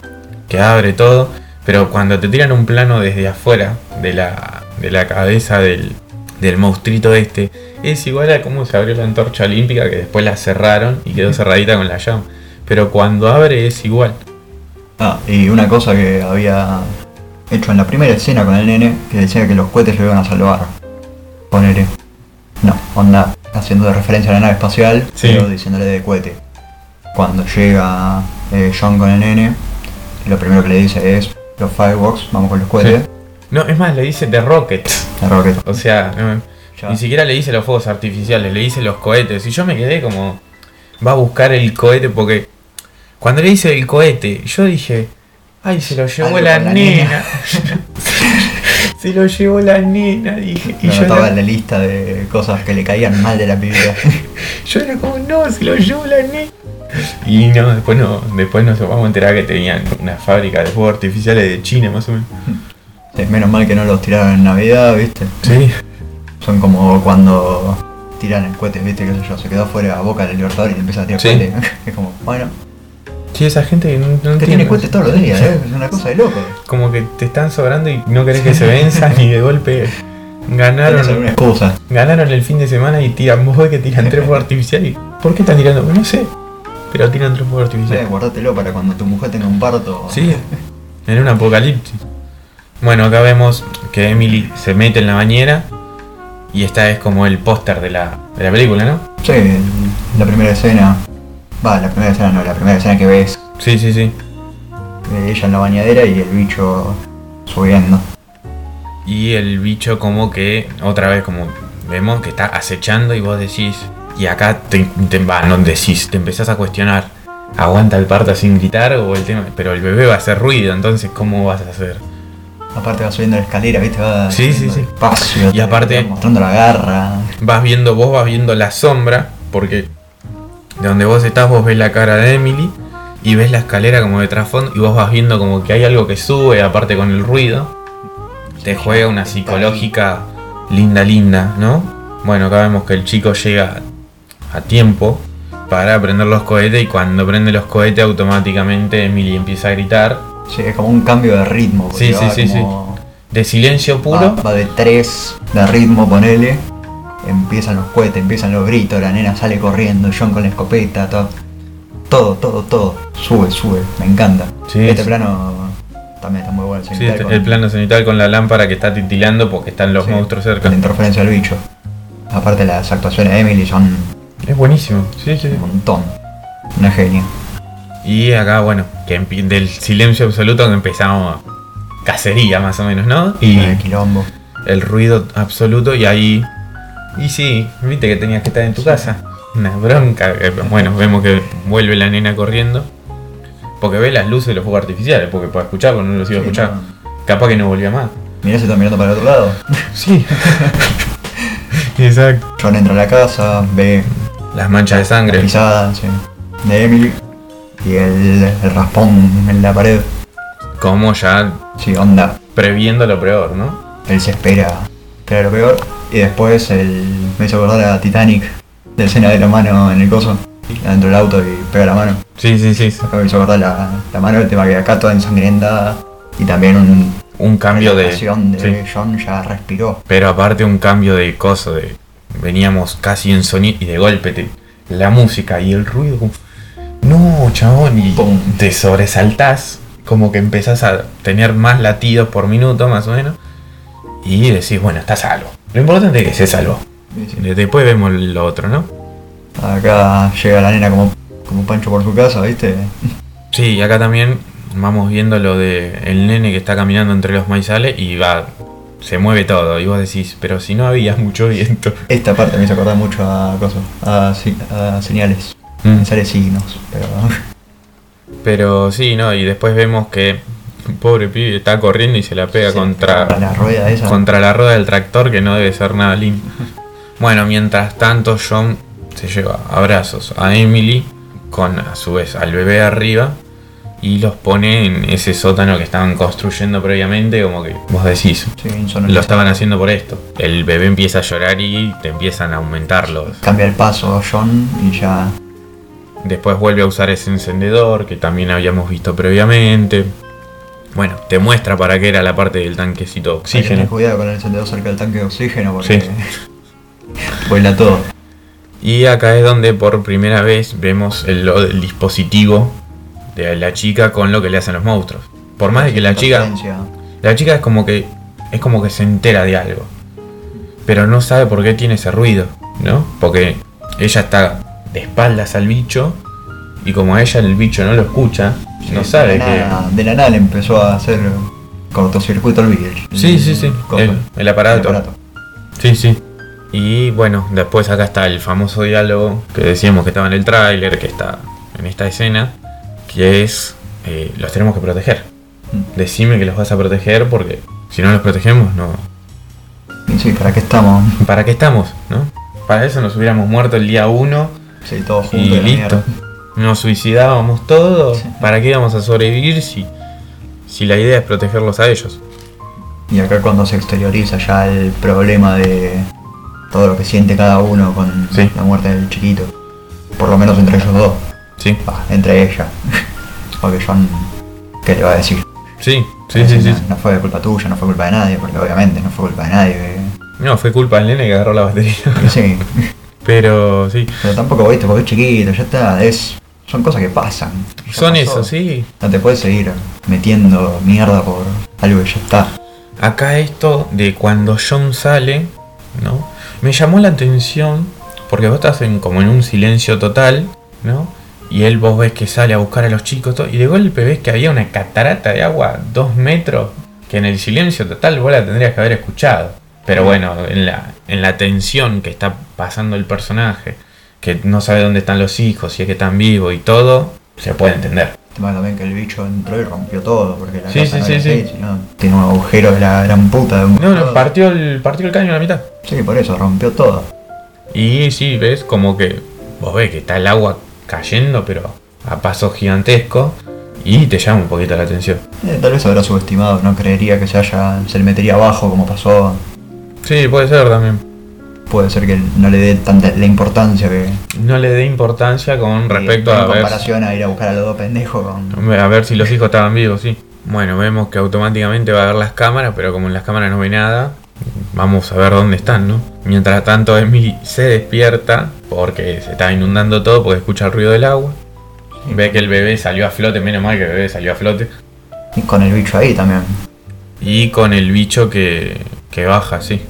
que abre todo, pero cuando te tiran un plano desde afuera de la, de la cabeza del, del monstruito este, es igual a cómo se abrió la antorcha olímpica que después la cerraron y quedó cerradita con la llama. Pero cuando abre es igual. Ah, y una cosa que había hecho en la primera escena con el nene, que decía que los cohetes lo iban a salvar. Ponele. No, onda, haciendo de referencia a la nave espacial, Sí. pero diciéndole de cohete. Cuando llega eh, John con el nene, lo primero que le dice es, los fireworks, vamos con los cohetes. No, es más, le dice The Rocket. La rocket. O sea, no, Ya. ni siquiera le dice los fuegos artificiales, le dice los cohetes. Y yo me quedé como, va a buscar el cohete porque cuando le dice el cohete, yo dije, ay, se lo llevó la, la nena. nena. *laughs* se lo llevó la nena, dije. Y yo era, en la lista de cosas que le caían mal de la pibita. *laughs* yo era como, no, se lo llevó la nena. Y no, después no, después nos vamos a enterar que tenían una fábrica de fuegos artificiales de China más o menos. *laughs* Sí, menos mal que no los tiraron en Navidad, ¿viste? Sí. Son como cuando tiran el cohete, ¿viste? Que sé yo, se quedó fuera a boca del Libertador y te empieza a tirar Sí. cohete. Es como, bueno, Sí, esa gente que no, no entiende. tiene cohetes todos los días, ¿eh? Es una cosa de loco. Como que te están sobrando y no querés que se venzan y de golpe ganaron, excusa. ganaron el fin de semana y tiran vos que tiran tres *laughs* fuegos artificiales. ¿Por qué están tirando? No sé. Pero tiran tres fuegos Sí, artificiales. guardátelo para cuando tu mujer tenga un parto. Sí, en un apocalipsis. Bueno, acá vemos que Emily se mete en la bañera y esta es como el póster de la, de la película, ¿no? Sí, la primera escena. Va, la primera escena no, la primera escena que ves Sí, sí, sí. ella en la bañadera y el bicho subiendo. Y el bicho como que, otra vez como vemos que está acechando y vos decís, y acá te, te va, no decís, te empezás a cuestionar, ¿aguanta el parto sin gritar o el tema? Pero el bebé va a hacer ruido, entonces ¿cómo vas a hacer? Aparte va subiendo la escalera, ¿viste? Va Sí, sí, sí. despacio, Y te- aparte- mostrando la garra. Vas viendo, vos vas viendo la sombra, porque de donde vos estás vos ves la cara de Emily y ves la escalera como de trasfondo y vos vas viendo como que hay algo que sube, aparte con el ruido. Te juega una psicológica linda, linda, ¿no? Bueno, acá vemos que el chico llega a tiempo para prender los cohetes y cuando prende los cohetes automáticamente Emily empieza a gritar. Sí, es como un cambio de ritmo. Sí, sí, va sí, De silencio Va, puro. va de 3 de ritmo, ponele. Empiezan los cohetes, empiezan los gritos, la nena sale corriendo, John con la escopeta, todo. Todo, todo, todo. Sube, sube, me encanta. Sí, este sí. plano también está muy bueno. Sí, este- con- el plano cenital con la lámpara que está titilando porque están los monstruos cerca. La interferencia del bicho. Aparte las actuaciones de Emily son Es buenísimo. Sí, sí. un montón. Una genia. Y acá, bueno, que del silencio absoluto que empezamos cacería más o menos, ¿no? Y El quilombo. el ruido absoluto y ahí... Y sí, viste que tenías que estar en tu casa. Una bronca. Bueno, vemos que vuelve la nena corriendo. Porque ve las luces de los fuegos artificiales, porque para escucharlo no los iba a escuchar. Capaz que no volvía más. Mirá si está mirando para el otro lado. *laughs* Sí. *laughs* Exacto. John entra a la casa, ve Las manchas de la sangre. pisada sí, de Emily y el, el raspón en la pared. Como ya Sí, onda. previendo lo peor, ¿no? Él se espera, espera lo peor. Y después el, me hizo acordar a Titanic, de escena de la mano en el coso, dentro del auto y pega la mano. Sí, sí, sí. Acá me hizo acordar la, la mano, el tema que acá toda ensangrentada. Y también un Un cambio de. de sí. John ya respiró. Pero aparte un cambio de coso, de. Veníamos casi en sonido y de golpe te- la música y el ruido. como, No, chabón, y Pum. te sobresaltás, como que empezás a tener más latidos por minuto, más o menos. Y decís, bueno, está salvo. Lo importante es que se salvó. Después vemos lo otro, ¿no? Acá llega la nena como, como Pancho por su casa, ¿viste? *laughs* Sí, y acá también vamos viendo lo de el nene que está caminando entre los maizales y va, se mueve todo. Y vos decís, pero si no había mucho viento. Esta parte me hizo acordar mucho a cosas, a, señales, Mm. señales signos, pero Pero sí, ¿no? Y después vemos que pobre pibe está corriendo y se la pega contra, la rueda esa. contra la rueda del tractor que no debe ser nada lindo. *laughs* Bueno, mientras tanto John se lleva abrazos a Emily con a su vez al bebé arriba y los pone en ese sótano que estaban construyendo previamente, como que vos decís, Sí, lo estaban haciendo por esto. El bebé empieza a llorar y te empiezan a aumentar los... Cambia el paso John y ya Después vuelve a usar ese encendedor que también habíamos visto previamente. Bueno, te muestra para qué era la parte del tanquecito de hay que tener oxígeno. cuidado con el encendedor cerca del tanque de oxígeno porque Sí. *laughs* vuela todo. Y acá es donde por primera vez vemos el, del dispositivo de la chica con lo que le hacen los monstruos. Por más de que la chica, la chica es como que es como que se entera de algo, pero no sabe por qué tiene ese ruido, ¿no? Porque ella está de espaldas al bicho y como a ella el bicho no lo escucha, no Sí, sabe de la que nada- De la nada le empezó a hacer cortocircuito al vídeo. Sí, sí, sí. El, el aparato. Sí, sí. Y bueno, después acá está el famoso diálogo que decíamos que estaba en el tráiler, que está en esta escena, que es, eh, los tenemos que proteger. Mm. Decime que los vas a proteger porque si no los protegemos, no. Sí, ¿para qué estamos? ¿Para qué estamos? ¿No? Para eso nos hubiéramos muerto el día uno Sí, todos juntos. y listo. Nos suicidábamos todos. Sí. ¿Para qué íbamos a sobrevivir si, si la idea es protegerlos a ellos? Y acá cuando se exterioriza ya el problema de todo lo que siente cada uno con Sí. la muerte del chiquito. Por lo menos entre ellos dos. Sí, Bah, entre ella. *laughs* Porque John, ¿qué le va a decir? sí, sí, sí, sí. No, no fue culpa tuya, no fue culpa de nadie, porque obviamente no fue culpa de nadie. No, fue culpa del nene que agarró la batería. Sí, *laughs* Pero sí, pero tampoco, viste, porque es chiquito, ya está, es, son cosas que pasan. Son pasó. eso, sí. No te puedes seguir metiendo mierda por algo que ya está. Acá esto de cuando John sale, ¿no? Me llamó la atención porque vos estás en, como en un silencio total, ¿no? Y él vos ves que sale a buscar a los chicos todo, y de golpe ves que había una catarata de agua dos metros que en el silencio total vos la tendrías que haber escuchado. Pero bueno, en la, en la tensión que está pasando el personaje, que no sabe dónde están los hijos, si es que están vivos y todo, se puede entender. Tema también que el bicho entró y rompió todo, porque la Sí, casa sí, no sí, era sí. sino tiene un agujero de la gran puta. de un No, no, partió el, partió el caño a la mitad. Sí, por eso, rompió todo. Y sí, ves como que vos ves que está el agua cayendo, pero a paso gigantesco. Y te llama un poquito la atención. Eh, tal vez habrá subestimado, no creería que se haya, se le metería abajo como pasó. Sí, puede ser también. Puede ser que no le dé tanta la importancia que No le dé importancia con respecto en a ver, comparación a ir a buscar a los dos pendejos con a ver si los hijos estaban vivos, sí. Bueno, vemos que automáticamente va a ver las cámaras, pero como en las cámaras no ve nada, vamos a ver dónde están, ¿no? Mientras tanto, Emily se despierta porque se está inundando todo porque escucha el ruido del agua. Ve que el bebé salió a flote, menos mal que el bebé salió a flote. y con el bicho ahí también. Y con el bicho que, que baja, sí.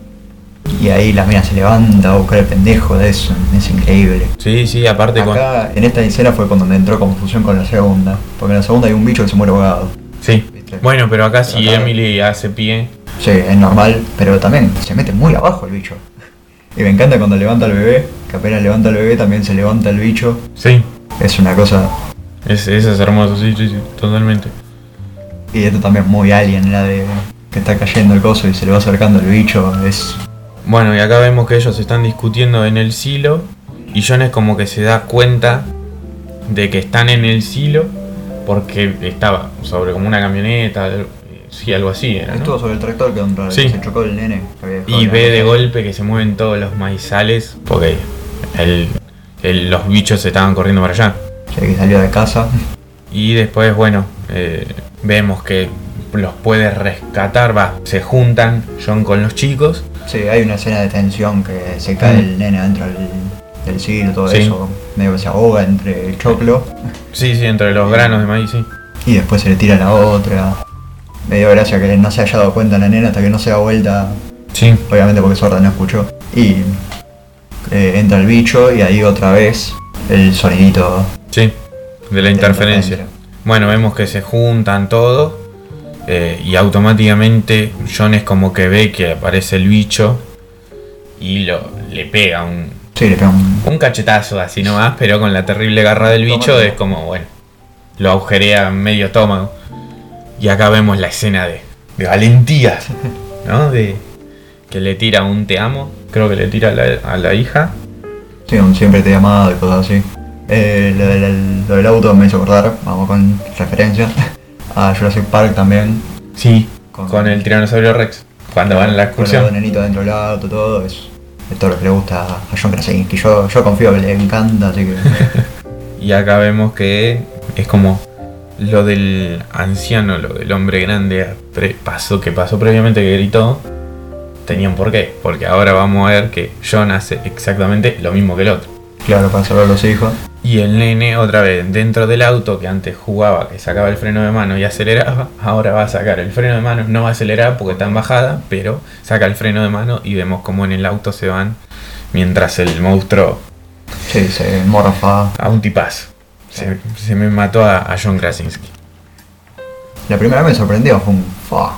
Y ahí la mina se levanta a buscar el pendejo de eso, es increíble. Sí, sí, aparte con. Acá, en esta escena fue cuando entró confusión con la segunda. Porque en la segunda hay un bicho que se muere ahogado. Sí. ¿Viste? Bueno, pero acá si acá- Emily hace pie. Sí, es normal, pero también se mete muy abajo el bicho. *laughs* Y me encanta cuando levanta al bebé, que apenas levanta al bebé también se levanta el bicho. Sí. Es una cosa. Es, eso es hermoso, sí, sí, sí, totalmente. Y esto también muy alien, la de que está cayendo el coso y se le va acercando el bicho. Es. Bueno, y acá vemos que ellos están discutiendo en el silo. Y John es como que se da cuenta de que están en el silo porque estaba sobre como una camioneta, sí, algo así era, ¿no? Estuvo sobre el tractor que Sí. se chocó el nene. Y ve de golpe que se mueven todos los maizales porque el- el- los bichos se estaban corriendo para allá. Sí, que salió de casa. Y después, bueno, eh, vemos que los puede rescatar, va, se juntan John con los chicos. Sí, hay una escena de tensión que se cae Mm. el nene adentro del, del silo, todo Sí. eso. Medio que se ahoga entre el choclo. Sí, sí, entre los granos de maíz, sí. Y después se le tira la otra. Me dio gracia que no se haya dado cuenta la nena hasta que no se da vuelta. Sí, Obviamente porque sorda no escuchó. Y eh, entra el bicho y ahí otra vez el sonidito sí, de la interferencia. Bueno, vemos que se juntan todos eh, y automáticamente John es como que ve que aparece el bicho y lo, le pega un, Sí, le pega un... un cachetazo así nomás, pero con la terrible garra del bicho es como, bueno, lo agujerea en medio estómago. Y acá vemos la escena de, de valentía, *laughs* ¿no? De que le tira un te amo, creo que le tira a la, a la hija. Sí, un siempre te he llamado y cosas así. Eh, lo, del, lo del auto me hizo acordar, vamos con referencia, a Jurassic Park también. Sí, Con- con, el tiranosaurio Rex, cuando van a la Con el excursión. nenito dentro del auto, todo, es, es todo lo que le gusta a John Krasinski. Yo, yo confío que le encanta, así que... *laughs* Y acá vemos que es como lo del anciano, lo del hombre grande pasó, que pasó previamente que gritó. Tenía un porqué, porque ahora vamos a ver que John hace exactamente lo mismo que el otro. Claro, para salvar a los hijos. Y el nene otra vez dentro del auto que antes jugaba, que sacaba el freno de mano y aceleraba, *laughs* ahora va a sacar el freno de mano, no va a acelerar porque está en bajada, pero saca el freno de mano y vemos como en el auto se van mientras el monstruo Sí, se morfa. a un tipazo. Se, se me mató a, a John Krasinski. La primera vez me sorprendió, fue un... fa.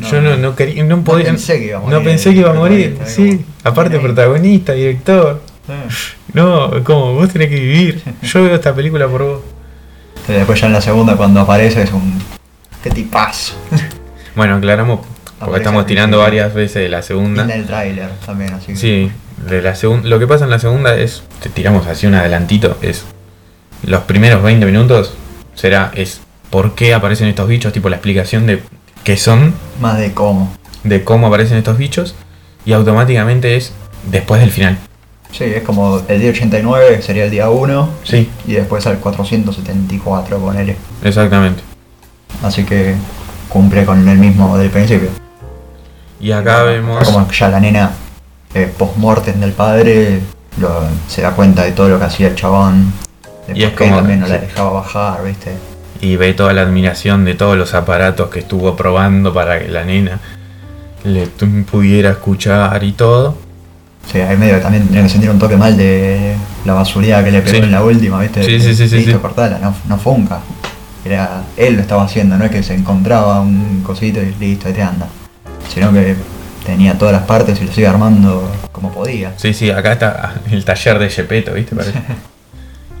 Yo no, no quería, no podía. pensé que iba a no morir pensé el que iba a morir. Sí, aparte protagonista, director. Eh. No, como vos tenés que vivir. *laughs* Yo veo esta película por vos. Después ya en la segunda cuando aparece es un... ¡Qué tipazo! *laughs* Bueno, aclaramos, porque estamos tirando varias veces de la Y segunda. en el tráiler también, así que... Sí, de la segunda. Lo que pasa en la segunda es. Te tiramos así un adelantito. Es. Los primeros 20 minutos. Será. Es. ¿Por qué aparecen estos bichos? Tipo la explicación de qué son. Más de cómo. De cómo aparecen estos bichos. Y automáticamente es. Después del final. Sí, es como el día 89 sería el día 1 Sí, y después al 474, ponele. exactamente. Así que cumple con el mismo del principio. Y acá vemos. Como ya la nena eh, post-mortem del padre lo- se da cuenta de todo lo que hacía el chabón. De Y es qué como- también no la dejaba bajar, ¿viste? Y ve toda la admiración de todos los aparatos que estuvo probando para que la nena le pudiera escuchar y todo. Sí, ahí medio que también tiene que sentir un toque mal de la basuría que le pegó Sí. en la última, ¿viste? Sí, sí, sí, sí, Listo, sí. cortala, no, no funca. Era, él lo estaba haciendo, no es que se encontraba un cosito y listo, ahí te anda. Sino que tenía todas las partes y lo sigue armando como podía. Sí, sí, acá está el taller de Gepetto, ¿viste? Parece.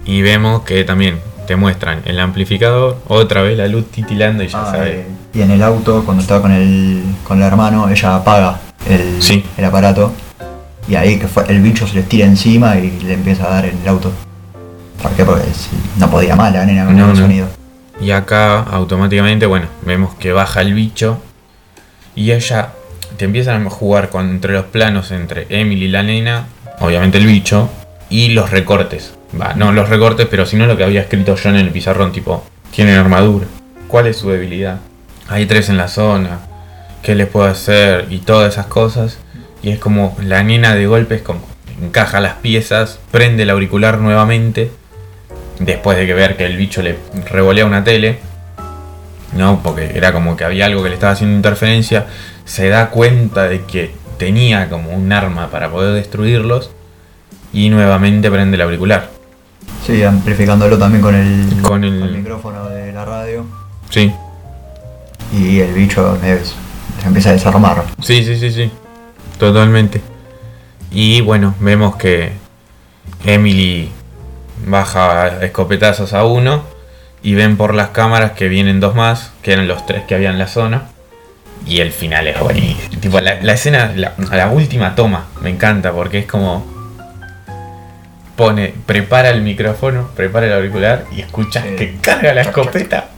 y vemos que también te muestran el amplificador, otra vez la luz titilando y ya Ah, sabes. eh, y en el auto, cuando estaba con el, con el hermano, ella apaga el, Sí. el aparato. Y ahí que fue, el bicho se les tira encima y le empieza a dar en el auto. ¿Por qué? Porque no podía más la nena con No, el no. sonido. Y acá automáticamente, bueno, vemos que baja el bicho y ella te empiezan a jugar con, entre los planos entre Emily y la nena, obviamente el bicho, y los recortes. Va, no los recortes, pero sino lo que había escrito John en el pizarrón, tipo, tienen armadura. ¿Cuál es su debilidad? Hay tres en la zona. ¿Qué les puedo hacer? Y todas esas cosas. Y es como la nena de golpe es como encaja las piezas, prende el auricular nuevamente después de que ver que el bicho le revolea una tele, ¿no? Porque era como que había algo que le estaba haciendo interferencia, se da cuenta de que tenía como un arma para poder destruirlos. Y nuevamente prende el auricular. Sí, amplificándolo también con el, Con el- micrófono de la radio. Sí, Y el bicho es- se empieza a desarmar. sí, sí, sí, sí. Totalmente. Y bueno, vemos que Emily baja escopetazos a uno. Y ven por las cámaras que vienen dos más, que eran los tres que había en la zona. Y el final es buenísimo. Tipo, la, la escena, la, la última toma, me encanta porque es como. Pone, prepara el micrófono, prepara el auricular y escuchas que carga la escopeta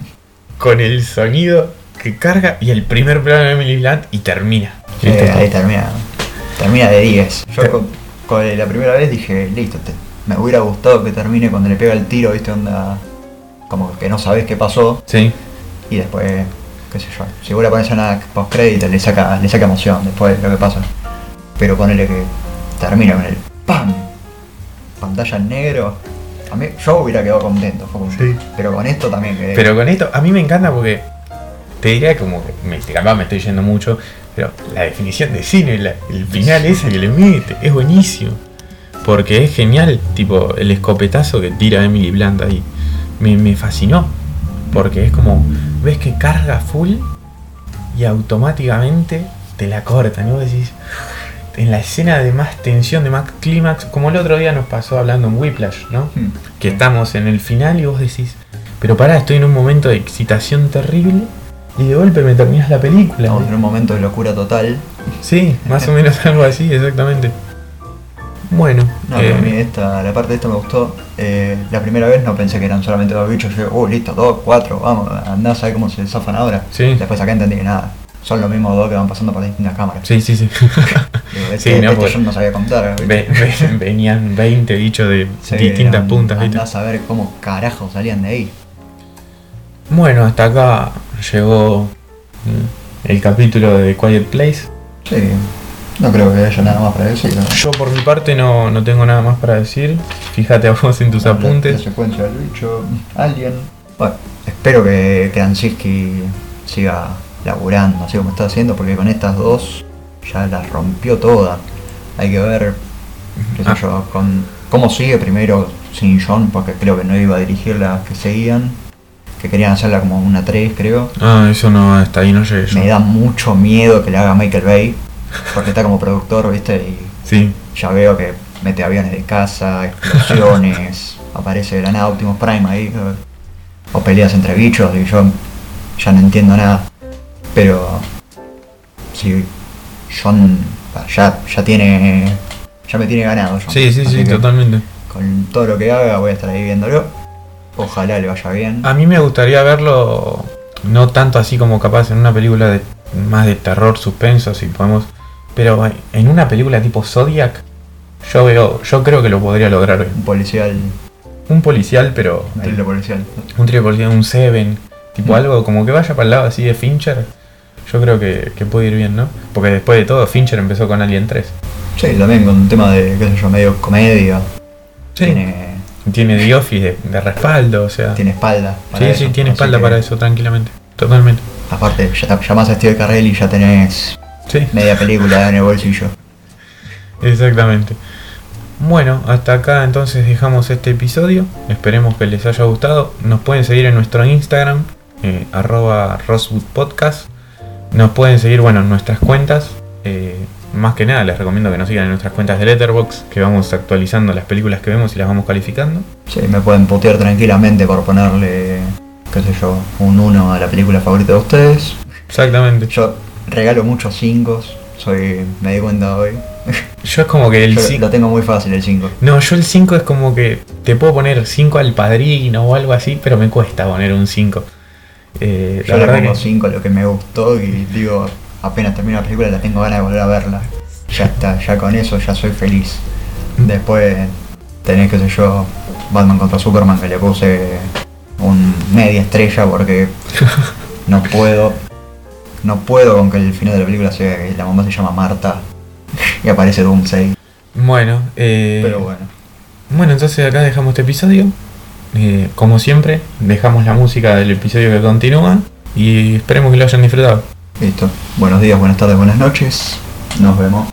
con el sonido que carga y el primer plano de Emily Blunt y termina. Sí, Listo, ahí termina. Termina de 10. Yo con, con la primera vez dije, listo, te- me hubiera gustado que termine cuando le pega el tiro, viste, onda. Como que no sabes qué pasó. Sí, Y después, qué sé yo. Si vos le pones una post crédito le saca, le saca emoción después de lo que pasa. Pero ponele que termina con el ¡PAM! Pantalla en negro. A mí, yo hubiera quedado contento. fue como- Sí. Pero con esto también quedé. pero con esto, a mí me encanta porque te diría como que me, capaz me estoy yendo mucho, pero la definición de cine, la- el final ese que le mete, es buenísimo. Porque es genial, tipo, el escopetazo que tira Emily Blunt ahí. Me, me fascinó. Porque es como, ves que carga full y automáticamente te la cortan. Y vos decís, en la escena de más tensión, de más clímax, como el otro día nos pasó hablando en Whiplash, ¿no? Hmm. que estamos en el final y vos decís, pero pará, estoy en un momento de excitación terrible y de golpe me terminas la película. Estamos en un momento de locura total. Sí, más o menos algo así, exactamente. Bueno, No, eh, pero a mí esta, la parte de esta me gustó. Eh, la primera vez no pensé que eran solamente dos bichos. Yo, oh, listo, dos, cuatro, vamos, andá a saber cómo se zafan ahora. Sí. Después acá entendí que nada. Son los mismos dos que van pasando por distintas cámaras. sí, sí, sí. *laughs* Digo, este, Sí, no, este pues- yo no sabía contar. ¿viste? Ve- ve- venían 20 bichos de *laughs* Sí, distintas eran- puntas. Andá a saber cómo carajo salían de ahí. Bueno, hasta acá llegó mm, el capítulo de Quiet Place. Sí, no creo que haya nada más para decir. ¿no? Yo por mi parte no, no tengo nada más para decir. Fíjate a vos en tus La- apuntes. La, secuencia del bicho, Alien. Bueno, espero que Krasinski siga laburando así como está haciendo, porque con estas dos ya las rompió toda. Hay que ver, qué sé Ah. yo, con cómo sigue primero sin John, porque creo que no iba a dirigir las que seguían, que querían hacerla como una 3, creo. Ah, eso no, hasta ahí no llegué yo. Me da mucho miedo que le haga Michael Bay, porque está como productor, ¿viste? Y Sí, ya veo que mete aviones de casa, explosiones, *laughs* aparece de la nada Optimus Prime ahí, o peleas entre bichos, y yo ya no entiendo nada. Pero si John ya, ya tiene. ya me tiene ganado John. sí, sí, Así sí, totalmente. Con todo lo que haga voy a estar ahí viéndolo. Ojalá le vaya bien. A mí me gustaría verlo no tanto así como capaz en una película de más de terror, suspenso, si podemos, pero en una película tipo Zodiac, yo veo, yo creo que lo podría lograr bien. Un policial, Un policial, pero un thriller policial. un trío policial, un Seven, tipo Mm. algo como que vaya para el lado así de Fincher. Yo creo que, que puede ir bien, ¿no? Porque después de todo, Fincher empezó con Alien 3. Sí, también con un tema de, qué sé yo, medio comedia. Sí. Tiene, Tiene The Office de, de respaldo, o sea. tiene espalda. para sí, eso, sí, tiene así espalda que- para eso, tranquilamente. Totalmente. Aparte, ya llamás a Steve Carrell y ya tenés Sí. media película en el bolsillo. Exactamente. Bueno, hasta acá entonces dejamos este episodio. Esperemos que les haya gustado. Nos pueden seguir en nuestro Instagram, eh, arroba Rosewood Podcast. Nos pueden seguir, bueno, en nuestras cuentas. Eh, más que nada, les recomiendo que nos sigan en nuestras cuentas de Letterboxd, que vamos actualizando las películas que vemos y las vamos calificando. Sí, me pueden putear tranquilamente por ponerle, qué sé yo, un 1 a la película favorita de ustedes. Exactamente. Yo regalo muchos 5, soy, me di cuenta hoy. *laughs* Yo es como que el Yo 5. lo tengo muy fácil el 5. No, yo el 5 es como que te puedo poner 5 al padrino o algo así, pero me cuesta poner un 5. Eh, la Yo le verdad pongo que 5 a lo que me gustó y digo, apenas termino la película la tengo ganas de volver a verla. Ya está, ya con eso ya soy feliz. Después tenés, qué sé yo, Batman contra Superman que le puse un media estrella porque *laughs* no puedo. No puedo con que el final de la película sea que la mamá se llama Marta y aparece Doomsday. Bueno, eh, Pero bueno. bueno, entonces acá dejamos este episodio. Eh, como siempre, dejamos la música del episodio que continúa y esperemos que lo hayan disfrutado. Listo. Buenos días, buenas tardes, buenas noches. Nos vemos.